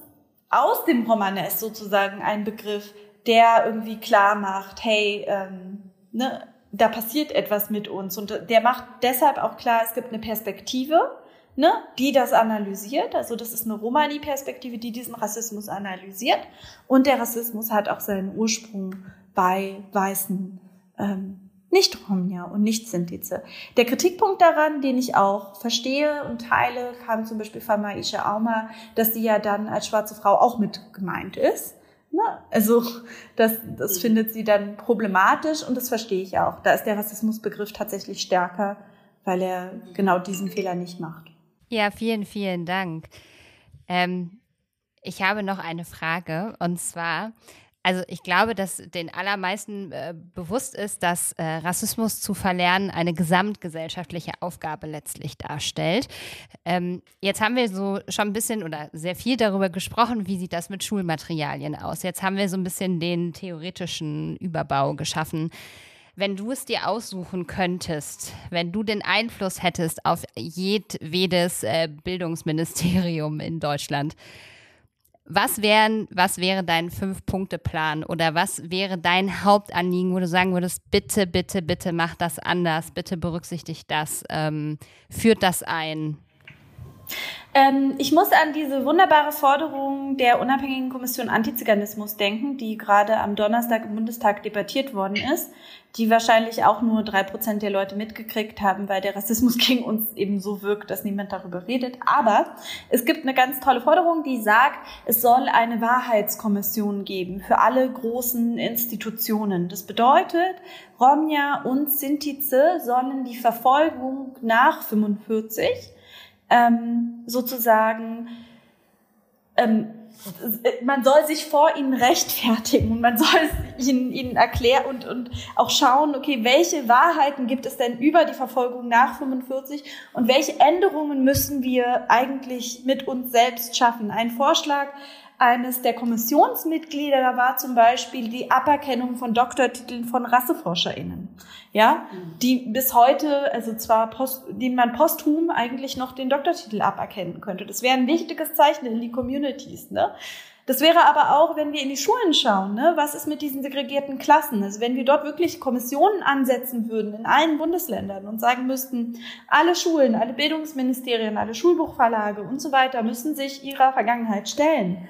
[SPEAKER 1] aus dem Romanes sozusagen ein Begriff, der irgendwie klar macht, hey, ähm, ne, da passiert etwas mit uns. Und der macht deshalb auch klar, es gibt eine Perspektive, ne, die das analysiert. Also das ist eine Romani-Perspektive, die diesen Rassismus analysiert. Und der Rassismus hat auch seinen Ursprung bei weißen ähm, nicht Romja und nicht Sintize. Der Kritikpunkt daran, den ich auch verstehe und teile, kam zum Beispiel von Maisha Auma, dass sie ja dann als schwarze Frau auch mit gemeint ist. Ne? Also das, das mhm. findet sie dann problematisch und das verstehe ich auch. Da ist der Rassismusbegriff tatsächlich stärker, weil er genau diesen Fehler nicht macht.
[SPEAKER 2] Ja, vielen, vielen Dank. Ähm, ich habe noch eine Frage und zwar, also ich glaube, dass den allermeisten äh, bewusst ist, dass äh, Rassismus zu verlernen eine gesamtgesellschaftliche Aufgabe letztlich darstellt. Ähm, jetzt haben wir so schon ein bisschen oder sehr viel darüber gesprochen, wie sieht das mit Schulmaterialien aus. Jetzt haben wir so ein bisschen den theoretischen Überbau geschaffen. Wenn du es dir aussuchen könntest, wenn du den Einfluss hättest auf jedwedes äh, Bildungsministerium in Deutschland, was, wären, was wäre dein Fünf-Punkte-Plan oder was wäre dein Hauptanliegen, wo du sagen würdest, bitte, bitte, bitte mach das anders, bitte berücksichtigt das, ähm, führt das ein?
[SPEAKER 1] Ähm, ich muss an diese wunderbare Forderung der unabhängigen Kommission Antiziganismus denken, die gerade am Donnerstag im Bundestag debattiert worden ist die wahrscheinlich auch nur drei Prozent der Leute mitgekriegt haben, weil der Rassismus gegen uns eben so wirkt, dass niemand darüber redet. Aber es gibt eine ganz tolle Forderung, die sagt, es soll eine Wahrheitskommission geben für alle großen Institutionen. Das bedeutet, Romja und Sintize sollen die Verfolgung nach 45 ähm, sozusagen ähm, man soll sich vor ihnen rechtfertigen und man soll ihnen, ihnen erklären und, und auch schauen, okay, welche Wahrheiten gibt es denn über die Verfolgung nach 45 und welche Änderungen müssen wir eigentlich mit uns selbst schaffen. Ein Vorschlag eines der Kommissionsmitglieder war zum Beispiel die Aberkennung von Doktortiteln von RasseforscherInnen. Ja, die bis heute, also zwar post, denen man posthum eigentlich noch den Doktortitel aberkennen könnte. Das wäre ein wichtiges Zeichen in die Communities, ne? Das wäre aber auch, wenn wir in die Schulen schauen, ne? was ist mit diesen segregierten Klassen? Also wenn wir dort wirklich Kommissionen ansetzen würden in allen Bundesländern und sagen müssten, alle Schulen, alle Bildungsministerien, alle Schulbuchverlage und so weiter müssen sich ihrer Vergangenheit stellen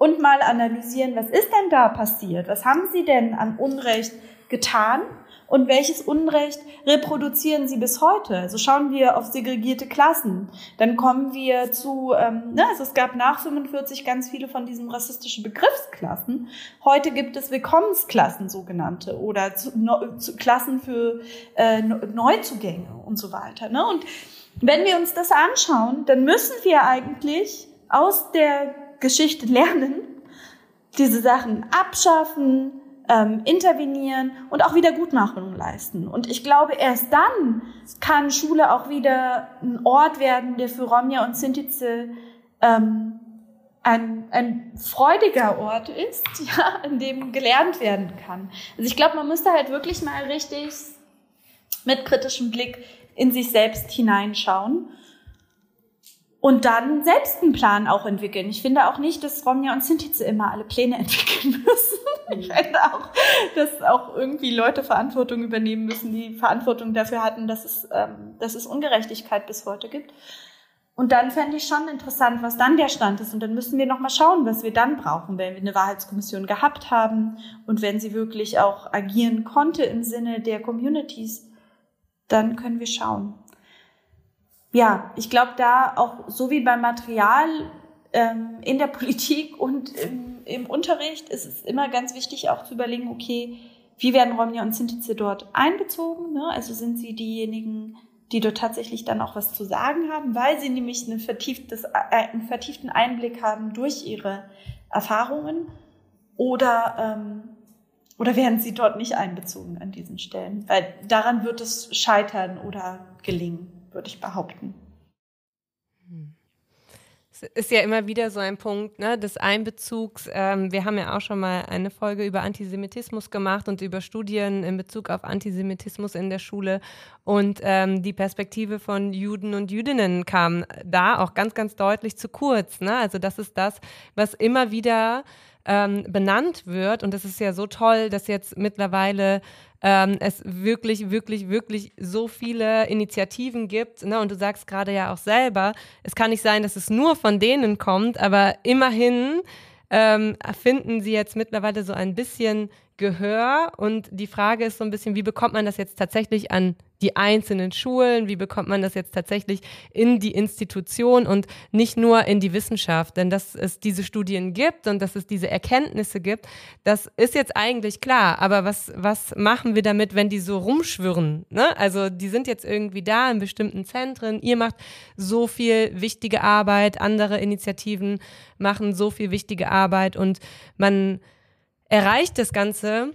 [SPEAKER 1] und mal analysieren, was ist denn da passiert? Was haben sie denn an Unrecht getan? Und welches Unrecht reproduzieren sie bis heute? Also schauen wir auf segregierte Klassen. Dann kommen wir zu, ähm, ne, also es gab nach 45 ganz viele von diesen rassistischen Begriffsklassen. Heute gibt es Willkommensklassen sogenannte oder zu, no, zu Klassen für äh, Neuzugänge und so weiter. Ne? Und wenn wir uns das anschauen, dann müssen wir eigentlich aus der Geschichte lernen, diese Sachen abschaffen, ähm, intervenieren und auch Wiedergutmachung leisten. Und ich glaube, erst dann kann Schule auch wieder ein Ort werden, der für Romja und Sintize ähm, ein, ein freudiger Ort ist, ja, in dem gelernt werden kann. Also ich glaube, man müsste halt wirklich mal richtig mit kritischem Blick in sich selbst hineinschauen und dann selbst einen Plan auch entwickeln. Ich finde auch nicht, dass Romja und Sintize immer alle Pläne entwickeln müssen. Ich finde auch, dass auch irgendwie Leute Verantwortung übernehmen müssen, die Verantwortung dafür hatten, dass es, ähm, dass es Ungerechtigkeit bis heute gibt. Und dann fände ich schon interessant, was dann der Stand ist. Und dann müssen wir nochmal schauen, was wir dann brauchen, wenn wir eine Wahrheitskommission gehabt haben und wenn sie wirklich auch agieren konnte im Sinne der Communities, dann können wir schauen ja, ich glaube da auch so wie beim Material ähm, in der Politik und im, im Unterricht ist es immer ganz wichtig auch zu überlegen, okay, wie werden Romja und Sintize dort einbezogen? Ne? Also sind sie diejenigen, die dort tatsächlich dann auch was zu sagen haben, weil sie nämlich einen, vertieftes, äh, einen vertieften Einblick haben durch ihre Erfahrungen oder, ähm, oder werden sie dort nicht einbezogen an diesen Stellen? Weil daran wird es scheitern oder gelingen würde ich behaupten.
[SPEAKER 3] Hm. ist ja immer wieder so ein Punkt ne, des Einbezugs. Ähm, wir haben ja auch schon mal eine Folge über Antisemitismus gemacht und über Studien in Bezug auf Antisemitismus in der Schule. Und ähm, die Perspektive von Juden und Jüdinnen kam da auch ganz, ganz deutlich zu kurz. Ne? Also das ist das, was immer wieder ähm, benannt wird. Und es ist ja so toll, dass jetzt mittlerweile ähm, es wirklich, wirklich, wirklich so viele Initiativen gibt. Ne? Und du sagst gerade ja auch selber, es kann nicht sein, dass es nur von denen kommt, aber immerhin ähm, finden sie jetzt mittlerweile so ein bisschen Gehör. Und die Frage ist so ein bisschen, wie bekommt man das jetzt tatsächlich an die einzelnen Schulen? Wie bekommt man das jetzt tatsächlich in die Institution und nicht nur in die Wissenschaft? Denn dass es diese Studien gibt und dass es diese Erkenntnisse gibt, das ist jetzt eigentlich klar. Aber was, was machen wir damit, wenn die so rumschwirren? Ne? Also die sind jetzt irgendwie da in bestimmten Zentren. Ihr macht so viel wichtige Arbeit, andere Initiativen machen so viel wichtige Arbeit und man erreicht das Ganze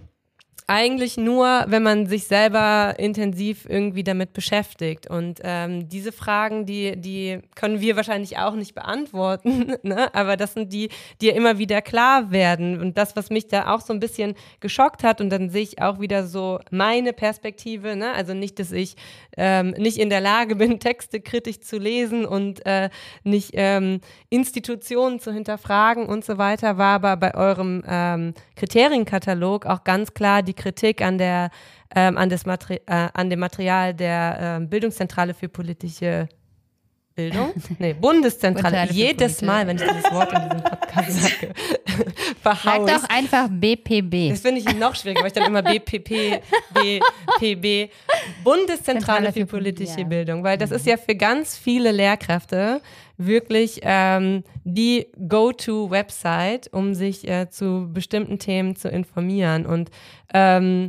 [SPEAKER 3] eigentlich nur, wenn man sich selber intensiv irgendwie damit beschäftigt. Und ähm, diese Fragen, die, die können wir wahrscheinlich auch nicht beantworten, ne? aber das sind die, die ja immer wieder klar werden. Und das, was mich da auch so ein bisschen geschockt hat, und dann sehe ich auch wieder so meine Perspektive, ne? also nicht, dass ich ähm, nicht in der Lage bin, Texte kritisch zu lesen und äh, nicht ähm, Institutionen zu hinterfragen und so weiter, war aber bei eurem ähm, Kriterienkatalog auch ganz klar die Kritik an der ähm, an, das Materi äh, an dem Material der äh, Bildungszentrale für politische Bildung? Nee, Bundeszentrale. Jedes Mal, wenn ich dieses Wort in diesem Podcast sage,
[SPEAKER 2] verhaue Sag doch einfach BPB.
[SPEAKER 3] Das finde ich noch schwieriger, weil ich dann immer BPP, BPB, Bundeszentrale für politische. Bildung, weil das ist ja für ganz viele Lehrkräfte wirklich ähm, die Go-to-Website, um sich äh, zu bestimmten Themen zu informieren. Und ähm,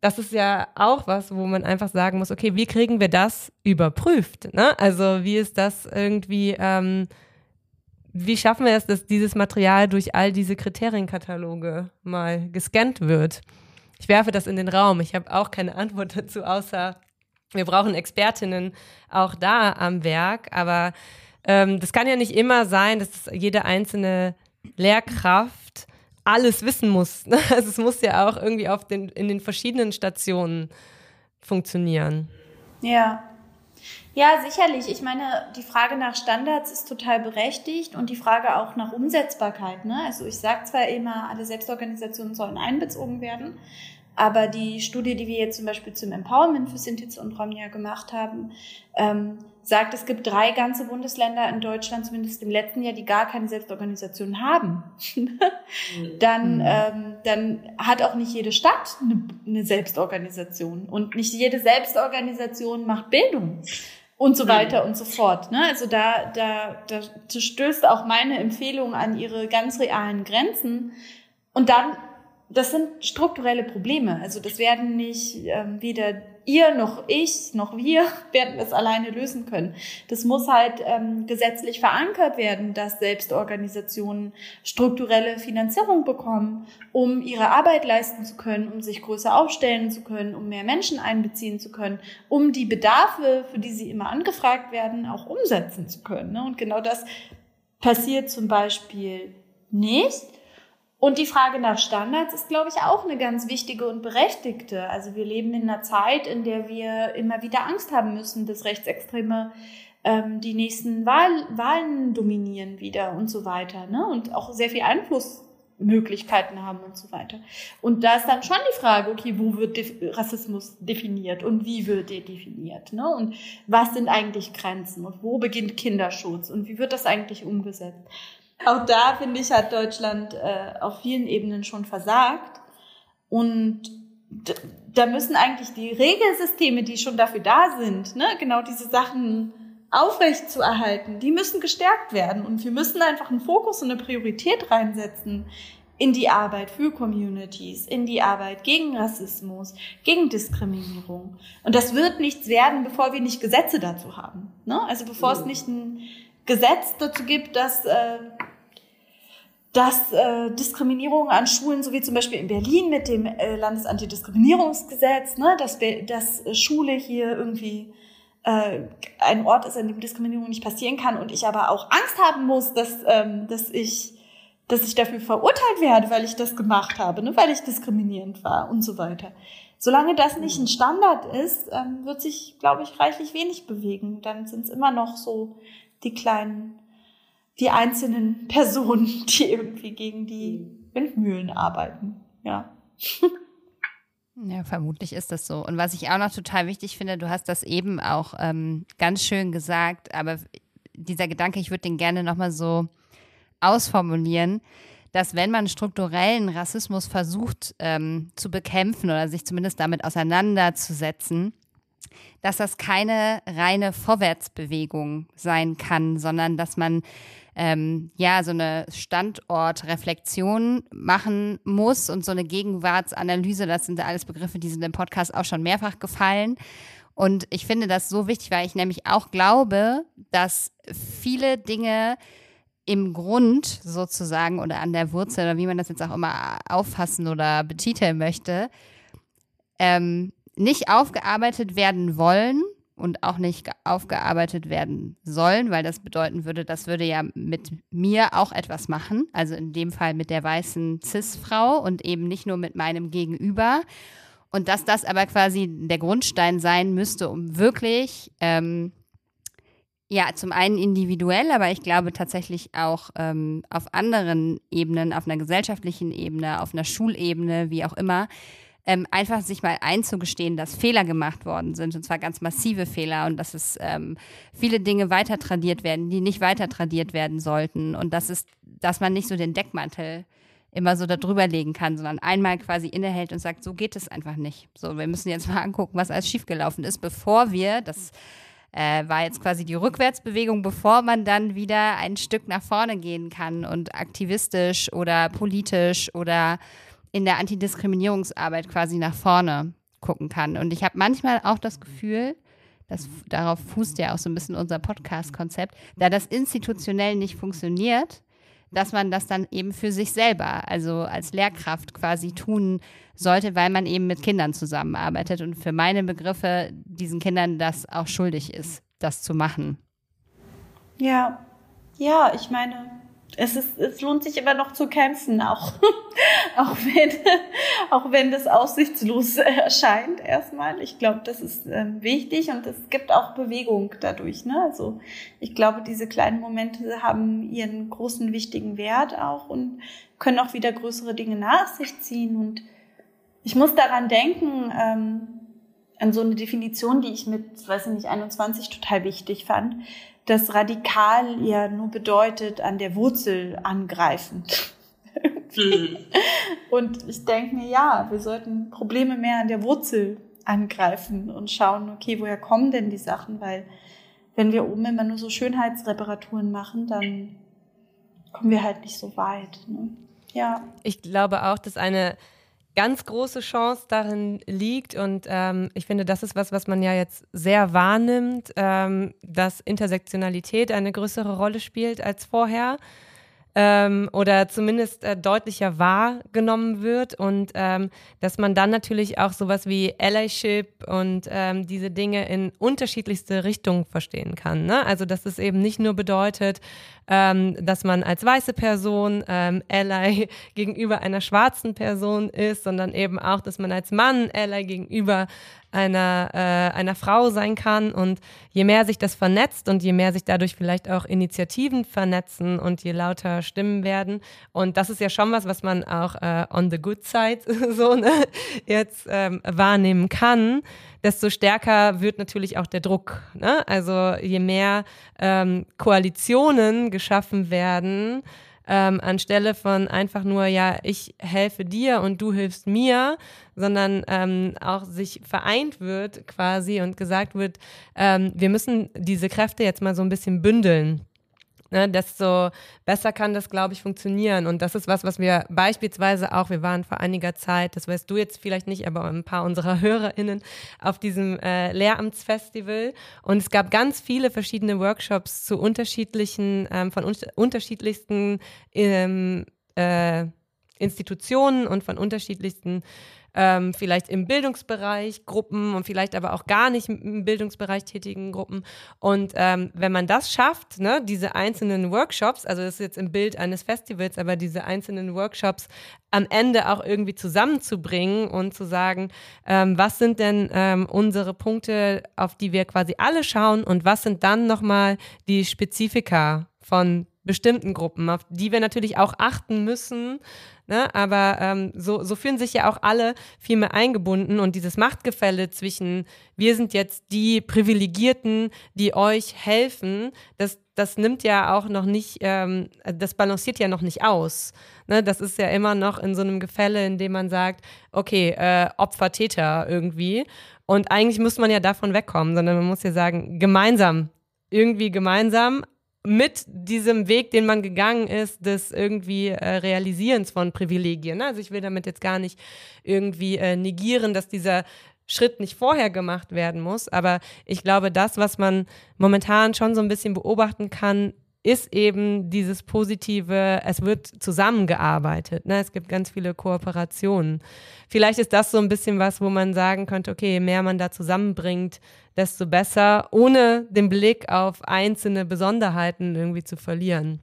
[SPEAKER 3] das ist ja auch was, wo man einfach sagen muss, okay, wie kriegen wir das überprüft? Ne? Also wie ist das irgendwie, ähm, wie schaffen wir es, dass dieses Material durch all diese Kriterienkataloge mal gescannt wird? Ich werfe das in den Raum. Ich habe auch keine Antwort dazu, außer wir brauchen Expertinnen auch da am Werk. Aber ähm, das kann ja nicht immer sein, dass jede einzelne Lehrkraft alles wissen muss. Also es muss ja auch irgendwie auf den, in den verschiedenen Stationen funktionieren.
[SPEAKER 1] Ja. Ja, sicherlich. Ich meine, die Frage nach Standards ist total berechtigt und die Frage auch nach Umsetzbarkeit. Ne? Also ich sage zwar immer, alle Selbstorganisationen sollen einbezogen werden, aber die Studie, die wir jetzt zum Beispiel zum Empowerment für Sintiz und Romja gemacht haben, ähm, sagt, es gibt drei ganze Bundesländer in Deutschland, zumindest im letzten Jahr, die gar keine Selbstorganisation haben. dann, mhm. ähm, dann hat auch nicht jede Stadt eine, eine Selbstorganisation und nicht jede Selbstorganisation macht Bildung und so mhm. weiter und so fort. Ne? Also da, da, da stößt auch meine Empfehlung an ihre ganz realen Grenzen. Und dann das sind strukturelle Probleme. Also das werden nicht ähm, weder ihr noch ich noch wir werden das alleine lösen können. Das muss halt ähm, gesetzlich verankert werden, dass Selbstorganisationen strukturelle Finanzierung bekommen, um ihre Arbeit leisten zu können, um sich größer aufstellen zu können, um mehr Menschen einbeziehen zu können, um die Bedarfe, für die sie immer angefragt werden, auch umsetzen zu können. Ne? Und genau das passiert zum Beispiel nicht. Und die Frage nach Standards ist, glaube ich, auch eine ganz wichtige und berechtigte. Also wir leben in einer Zeit, in der wir immer wieder Angst haben müssen, dass Rechtsextreme ähm, die nächsten Wahl, Wahlen dominieren wieder und so weiter. Ne? Und auch sehr viel Einflussmöglichkeiten haben und so weiter. Und da ist dann schon die Frage, okay, wo wird Rassismus definiert und wie wird er definiert? Ne? Und was sind eigentlich Grenzen und wo beginnt Kinderschutz und wie wird das eigentlich umgesetzt? Auch da, finde ich, hat Deutschland äh, auf vielen Ebenen schon versagt. Und da müssen eigentlich die Regelsysteme, die schon dafür da sind, ne, genau diese Sachen aufrecht zu erhalten, die müssen gestärkt werden. Und wir müssen einfach einen Fokus und eine Priorität reinsetzen in die Arbeit für Communities, in die Arbeit gegen Rassismus, gegen Diskriminierung. Und das wird nichts werden, bevor wir nicht Gesetze dazu haben. Ne? Also bevor es nicht ein Gesetz dazu gibt, dass, äh, dass äh, Diskriminierung an Schulen, so wie zum Beispiel in Berlin mit dem äh, Landesantidiskriminierungsgesetz, ne, dass, dass Schule hier irgendwie äh, ein Ort ist, an dem Diskriminierung nicht passieren kann und ich aber auch Angst haben muss, dass, ähm, dass ich dass ich dafür verurteilt werde, weil ich das gemacht habe, ne, weil ich diskriminierend war und so weiter. Solange das nicht ein Standard ist, ähm, wird sich, glaube ich, reichlich wenig bewegen. Dann sind es immer noch so die kleinen, die einzelnen Personen, die irgendwie gegen die Windmühlen arbeiten. Ja.
[SPEAKER 2] Ja, vermutlich ist das so. Und was ich auch noch total wichtig finde, du hast das eben auch ähm, ganz schön gesagt, aber dieser Gedanke, ich würde den gerne nochmal so ausformulieren, dass wenn man strukturellen Rassismus versucht ähm, zu bekämpfen oder sich zumindest damit auseinanderzusetzen, dass das keine reine Vorwärtsbewegung sein kann, sondern dass man ähm, ja so eine Standortreflexion machen muss und so eine Gegenwartsanalyse. Das sind alles Begriffe, die sind im Podcast auch schon mehrfach gefallen. Und ich finde das so wichtig, weil ich nämlich auch glaube, dass viele Dinge im Grund sozusagen oder an der Wurzel oder wie man das jetzt auch immer auffassen oder betiteln möchte, ähm, nicht aufgearbeitet werden wollen und auch nicht aufgearbeitet werden sollen, weil das bedeuten würde, das würde ja mit mir auch etwas machen, also in dem Fall mit der weißen CIS-Frau und eben nicht nur mit meinem Gegenüber. Und dass das aber quasi der Grundstein sein müsste, um wirklich ähm, ja, zum einen individuell, aber ich glaube tatsächlich auch ähm, auf anderen Ebenen, auf einer gesellschaftlichen Ebene, auf einer Schulebene, wie auch immer, ähm, einfach sich mal einzugestehen, dass Fehler gemacht worden sind, und zwar ganz massive Fehler und dass es ähm, viele Dinge weiter tradiert werden, die nicht weiter tradiert werden sollten und dass es, dass man nicht so den Deckmantel immer so darüber legen kann, sondern einmal quasi innehält und sagt, so geht es einfach nicht. So, wir müssen jetzt mal angucken, was alles schiefgelaufen ist, bevor wir das äh, war jetzt quasi die Rückwärtsbewegung, bevor man dann wieder ein Stück nach vorne gehen kann und aktivistisch oder politisch oder in der Antidiskriminierungsarbeit quasi nach vorne gucken kann. Und ich habe manchmal auch das Gefühl, dass darauf fußt ja auch so ein bisschen unser Podcast-Konzept, da das institutionell nicht funktioniert, dass man das dann eben für sich selber, also als Lehrkraft quasi tun sollte, weil man eben mit Kindern zusammenarbeitet und für meine Begriffe diesen Kindern das auch schuldig ist, das zu machen.
[SPEAKER 1] Ja, ja, ich meine, es, ist, es lohnt sich immer noch zu kämpfen, auch, auch, wenn, auch wenn das aussichtslos erscheint erstmal. Ich glaube, das ist ähm, wichtig und es gibt auch Bewegung dadurch. Ne? Also ich glaube, diese kleinen Momente haben ihren großen, wichtigen Wert auch und können auch wieder größere Dinge nach sich ziehen. Und ich muss daran denken, ähm, an so eine Definition, die ich mit, weiß ich nicht, 21 total wichtig fand dass radikal ja nur bedeutet, an der Wurzel angreifen. Mhm. und ich denke mir, ja, wir sollten Probleme mehr an der Wurzel angreifen und schauen, okay, woher kommen denn die Sachen? Weil wenn wir oben immer nur so Schönheitsreparaturen machen, dann kommen wir halt nicht so weit. Ne? Ja.
[SPEAKER 3] Ich glaube auch, dass eine ganz große Chance darin liegt. Und ähm, ich finde, das ist was, was man ja jetzt sehr wahrnimmt, ähm, dass Intersektionalität eine größere Rolle spielt als vorher ähm, oder zumindest äh, deutlicher wahrgenommen wird und ähm, dass man dann natürlich auch sowas wie Allyship und ähm, diese Dinge in unterschiedlichste Richtungen verstehen kann. Ne? Also dass es eben nicht nur bedeutet, ähm, dass man als weiße Person ähm, Ally gegenüber einer schwarzen Person ist, sondern eben auch, dass man als Mann Ally gegenüber einer, äh, einer Frau sein kann. Und je mehr sich das vernetzt und je mehr sich dadurch vielleicht auch Initiativen vernetzen und je lauter Stimmen werden. Und das ist ja schon was, was man auch äh, on the good side so ne, jetzt ähm, wahrnehmen kann desto stärker wird natürlich auch der Druck. Ne? Also je mehr ähm, Koalitionen geschaffen werden, ähm, anstelle von einfach nur, ja, ich helfe dir und du hilfst mir, sondern ähm, auch sich vereint wird quasi und gesagt wird, ähm, wir müssen diese Kräfte jetzt mal so ein bisschen bündeln ne, desto besser kann das, glaube ich, funktionieren. Und das ist was, was wir beispielsweise auch, wir waren vor einiger Zeit, das weißt du jetzt vielleicht nicht, aber ein paar unserer HörerInnen auf diesem äh, Lehramtsfestival. Und es gab ganz viele verschiedene Workshops zu unterschiedlichen, ähm, von un unterschiedlichsten ähm, äh, Institutionen und von unterschiedlichsten ähm, vielleicht im Bildungsbereich Gruppen und vielleicht aber auch gar nicht im Bildungsbereich tätigen Gruppen. Und ähm, wenn man das schafft, ne, diese einzelnen Workshops, also das ist jetzt im Bild eines Festivals, aber diese einzelnen Workshops am Ende auch irgendwie zusammenzubringen und zu sagen, ähm, was sind denn ähm, unsere Punkte, auf die wir quasi alle schauen und was sind dann nochmal die Spezifika von bestimmten Gruppen, auf die wir natürlich auch achten müssen. Ne? Aber ähm, so, so fühlen sich ja auch alle viel mehr eingebunden und dieses Machtgefälle zwischen wir sind jetzt die Privilegierten, die euch helfen, das, das nimmt ja auch noch nicht, ähm, das balanciert ja noch nicht aus. Ne? Das ist ja immer noch in so einem Gefälle, in dem man sagt, okay, äh, Opfer, Täter irgendwie. Und eigentlich muss man ja davon wegkommen, sondern man muss ja sagen, gemeinsam, irgendwie gemeinsam mit diesem Weg, den man gegangen ist, des irgendwie äh, Realisierens von Privilegien. Also ich will damit jetzt gar nicht irgendwie äh, negieren, dass dieser Schritt nicht vorher gemacht werden muss. Aber ich glaube, das, was man momentan schon so ein bisschen beobachten kann, ist eben dieses positive, es wird zusammengearbeitet. Ne? Es gibt ganz viele Kooperationen. Vielleicht ist das so ein bisschen was, wo man sagen könnte, okay, je mehr man da zusammenbringt, desto besser, ohne den Blick auf einzelne Besonderheiten irgendwie zu verlieren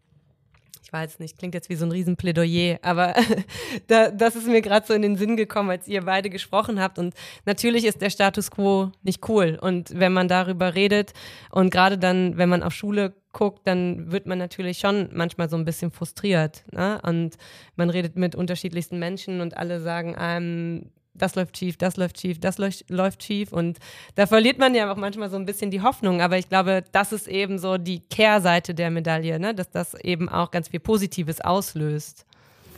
[SPEAKER 3] ich weiß nicht, klingt jetzt wie so ein Riesenplädoyer, aber da, das ist mir gerade so in den Sinn gekommen, als ihr beide gesprochen habt. Und natürlich ist der Status quo nicht cool. Und wenn man darüber redet und gerade dann, wenn man auf Schule guckt, dann wird man natürlich schon manchmal so ein bisschen frustriert. Ne? Und man redet mit unterschiedlichsten Menschen und alle sagen einem, das läuft schief, das läuft schief, das läuft schief. Und da verliert man ja auch manchmal so ein bisschen die Hoffnung. Aber ich glaube, das ist eben so die Kehrseite der Medaille, ne? dass das eben auch ganz viel Positives auslöst.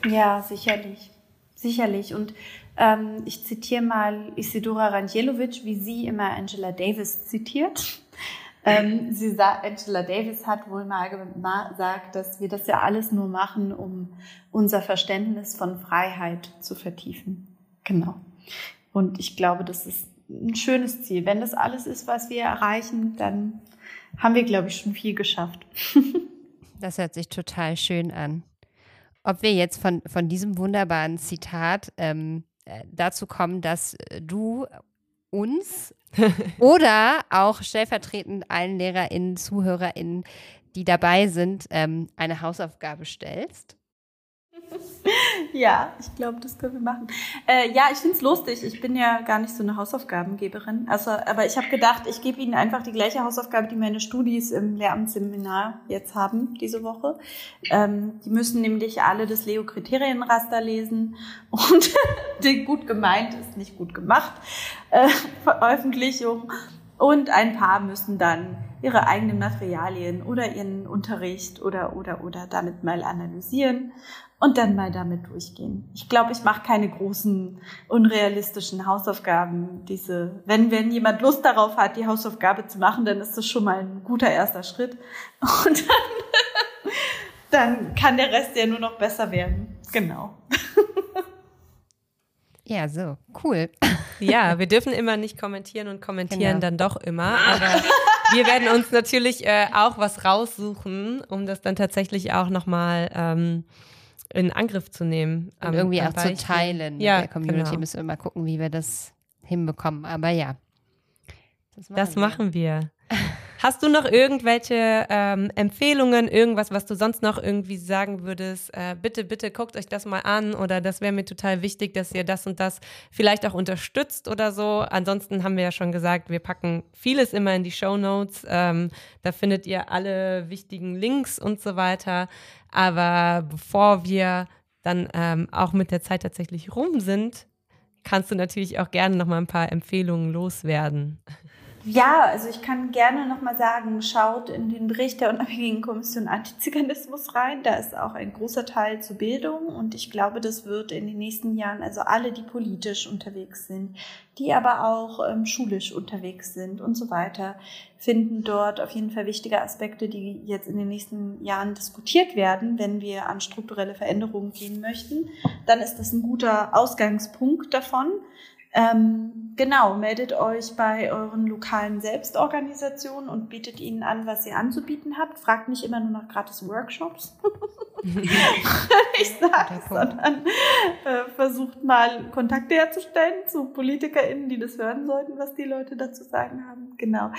[SPEAKER 1] Ja, sicherlich. Sicherlich. Und ähm, ich zitiere mal Isidora Ranjelovic, wie sie immer Angela Davis zitiert. Ähm, sie sagt, Angela Davis hat wohl mal gesagt, dass wir das ja alles nur machen, um unser Verständnis von Freiheit zu vertiefen. Genau. Und ich glaube, das ist ein schönes Ziel. Wenn das alles ist, was wir erreichen, dann haben wir, glaube ich, schon viel geschafft.
[SPEAKER 2] das hört sich total schön an. Ob wir jetzt von, von diesem wunderbaren Zitat ähm, äh, dazu kommen, dass äh, du uns oder auch stellvertretend allen LehrerInnen, ZuhörerInnen, die dabei sind, ähm, eine Hausaufgabe stellst.
[SPEAKER 1] Ja, ich glaube, das können wir machen. Äh, ja, ich finde es lustig. Ich bin ja gar nicht so eine Hausaufgabengeberin. Also, aber ich habe gedacht, ich gebe Ihnen einfach die gleiche Hausaufgabe, die meine Studis im Lehramtsseminar jetzt haben diese Woche. Ähm, die müssen nämlich alle das Leo-Kriterienraster lesen und die gut gemeint ist nicht gut gemacht. Äh, Veröffentlichung. Und ein paar müssen dann ihre eigenen Materialien oder ihren Unterricht oder oder oder damit mal analysieren und dann mal damit durchgehen. Ich glaube, ich mache keine großen unrealistischen Hausaufgaben. Diese, wenn wenn jemand Lust darauf hat, die Hausaufgabe zu machen, dann ist das schon mal ein guter erster Schritt. Und dann, dann kann der Rest ja nur noch besser werden. Genau.
[SPEAKER 2] Ja, so, cool.
[SPEAKER 3] Ja, wir dürfen immer nicht kommentieren und kommentieren genau. dann doch immer. Aber wir werden uns natürlich äh, auch was raussuchen, um das dann tatsächlich auch nochmal ähm, in Angriff zu nehmen.
[SPEAKER 2] Und am, irgendwie am auch Beispiel. zu teilen ja, mit der Community. Genau. Müssen wir mal gucken, wie wir das hinbekommen. Aber ja.
[SPEAKER 3] Das machen, das wir. machen wir. Hast du noch irgendwelche ähm, Empfehlungen, irgendwas, was du sonst noch irgendwie sagen würdest? Äh, bitte, bitte guckt euch das mal an oder das wäre mir total wichtig, dass ihr das und das vielleicht auch unterstützt oder so. Ansonsten haben wir ja schon gesagt, wir packen vieles immer in die Show Notes. Ähm, da findet ihr alle wichtigen Links und so weiter. Aber bevor wir dann ähm, auch mit der Zeit tatsächlich rum sind, kannst du natürlich auch gerne noch mal ein paar Empfehlungen loswerden.
[SPEAKER 1] Ja, also ich kann gerne nochmal sagen, schaut in den Bericht der Unabhängigen Kommission Antiziganismus rein. Da ist auch ein großer Teil zur Bildung und ich glaube, das wird in den nächsten Jahren, also alle, die politisch unterwegs sind, die aber auch ähm, schulisch unterwegs sind und so weiter, finden dort auf jeden Fall wichtige Aspekte, die jetzt in den nächsten Jahren diskutiert werden, wenn wir an strukturelle Veränderungen gehen möchten. Dann ist das ein guter Ausgangspunkt davon. Ähm, genau, meldet euch bei euren lokalen Selbstorganisationen und bietet ihnen an, was ihr anzubieten habt. Fragt nicht immer nur nach gratis Workshops. ich sage, sondern äh, versucht mal Kontakte herzustellen zu PolitikerInnen, die das hören sollten, was die Leute dazu sagen haben. Genau.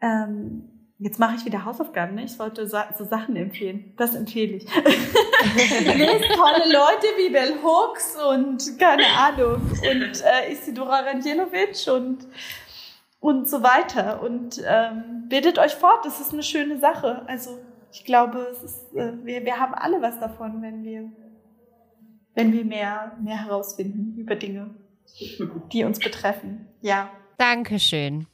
[SPEAKER 1] Ähm, Jetzt mache ich wieder Hausaufgaben, ne? Ich wollte so, so Sachen empfehlen. Das empfehle ich. Lest tolle Leute wie Bell Hooks und keine Ahnung und äh, Isidora Ranjelovic und und so weiter und ähm, bildet euch fort. Das ist eine schöne Sache. Also ich glaube, es ist, äh, wir, wir haben alle was davon, wenn wir wenn wir mehr mehr herausfinden über Dinge, die uns betreffen. Ja.
[SPEAKER 2] Dankeschön.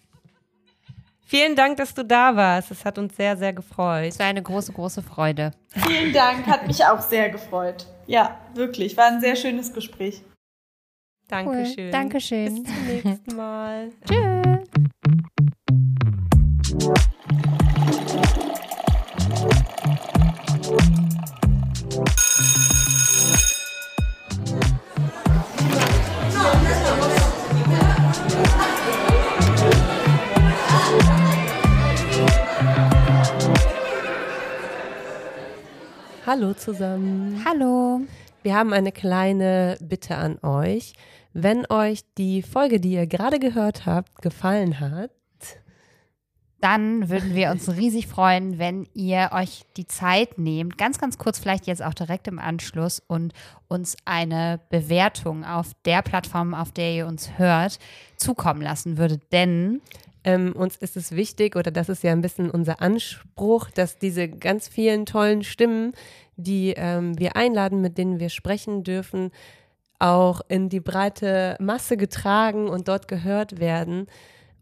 [SPEAKER 3] Vielen Dank, dass du da warst. Es hat uns sehr, sehr gefreut.
[SPEAKER 2] Es war eine große, große Freude.
[SPEAKER 1] Vielen Dank, hat mich auch sehr gefreut. Ja, wirklich, war ein sehr schönes Gespräch.
[SPEAKER 3] Dankeschön.
[SPEAKER 2] Cool. Dankeschön.
[SPEAKER 3] Bis zum nächsten Mal.
[SPEAKER 2] Tschüss.
[SPEAKER 3] Hallo zusammen.
[SPEAKER 2] Hallo.
[SPEAKER 3] Wir haben eine kleine Bitte an euch. Wenn euch die Folge, die ihr gerade gehört habt, gefallen hat,
[SPEAKER 2] dann würden wir uns riesig freuen, wenn ihr euch die Zeit nehmt, ganz, ganz kurz, vielleicht jetzt auch direkt im Anschluss und uns eine Bewertung auf der Plattform, auf der ihr uns hört, zukommen lassen würdet. Denn
[SPEAKER 3] ähm, uns ist es wichtig, oder das ist ja ein bisschen unser Anspruch, dass diese ganz vielen tollen Stimmen, die ähm, wir einladen, mit denen wir sprechen dürfen, auch in die breite Masse getragen und dort gehört werden.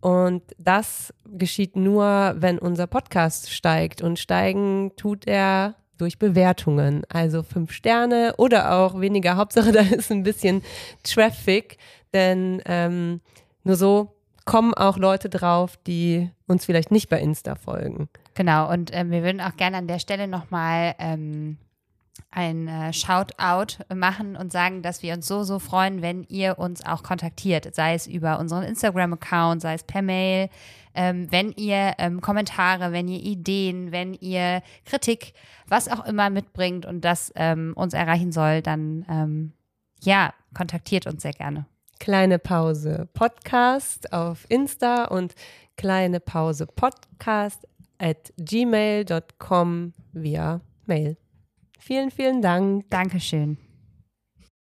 [SPEAKER 3] Und das geschieht nur, wenn unser Podcast steigt. Und steigen tut er durch Bewertungen. Also fünf Sterne oder auch weniger. Hauptsache, da ist ein bisschen Traffic. Denn ähm, nur so kommen auch Leute drauf, die uns vielleicht nicht bei Insta folgen.
[SPEAKER 2] Genau, und äh, wir würden auch gerne an der Stelle nochmal ähm, ein äh, Shoutout machen und sagen, dass wir uns so, so freuen, wenn ihr uns auch kontaktiert, sei es über unseren Instagram-Account, sei es per Mail, ähm, wenn ihr ähm, Kommentare, wenn ihr Ideen, wenn ihr Kritik, was auch immer mitbringt und das ähm, uns erreichen soll, dann ähm, ja, kontaktiert uns sehr gerne.
[SPEAKER 3] Kleine Pause Podcast auf Insta und kleine Pause Podcast at gmail.com via Mail. Vielen, vielen Dank.
[SPEAKER 2] Dankeschön.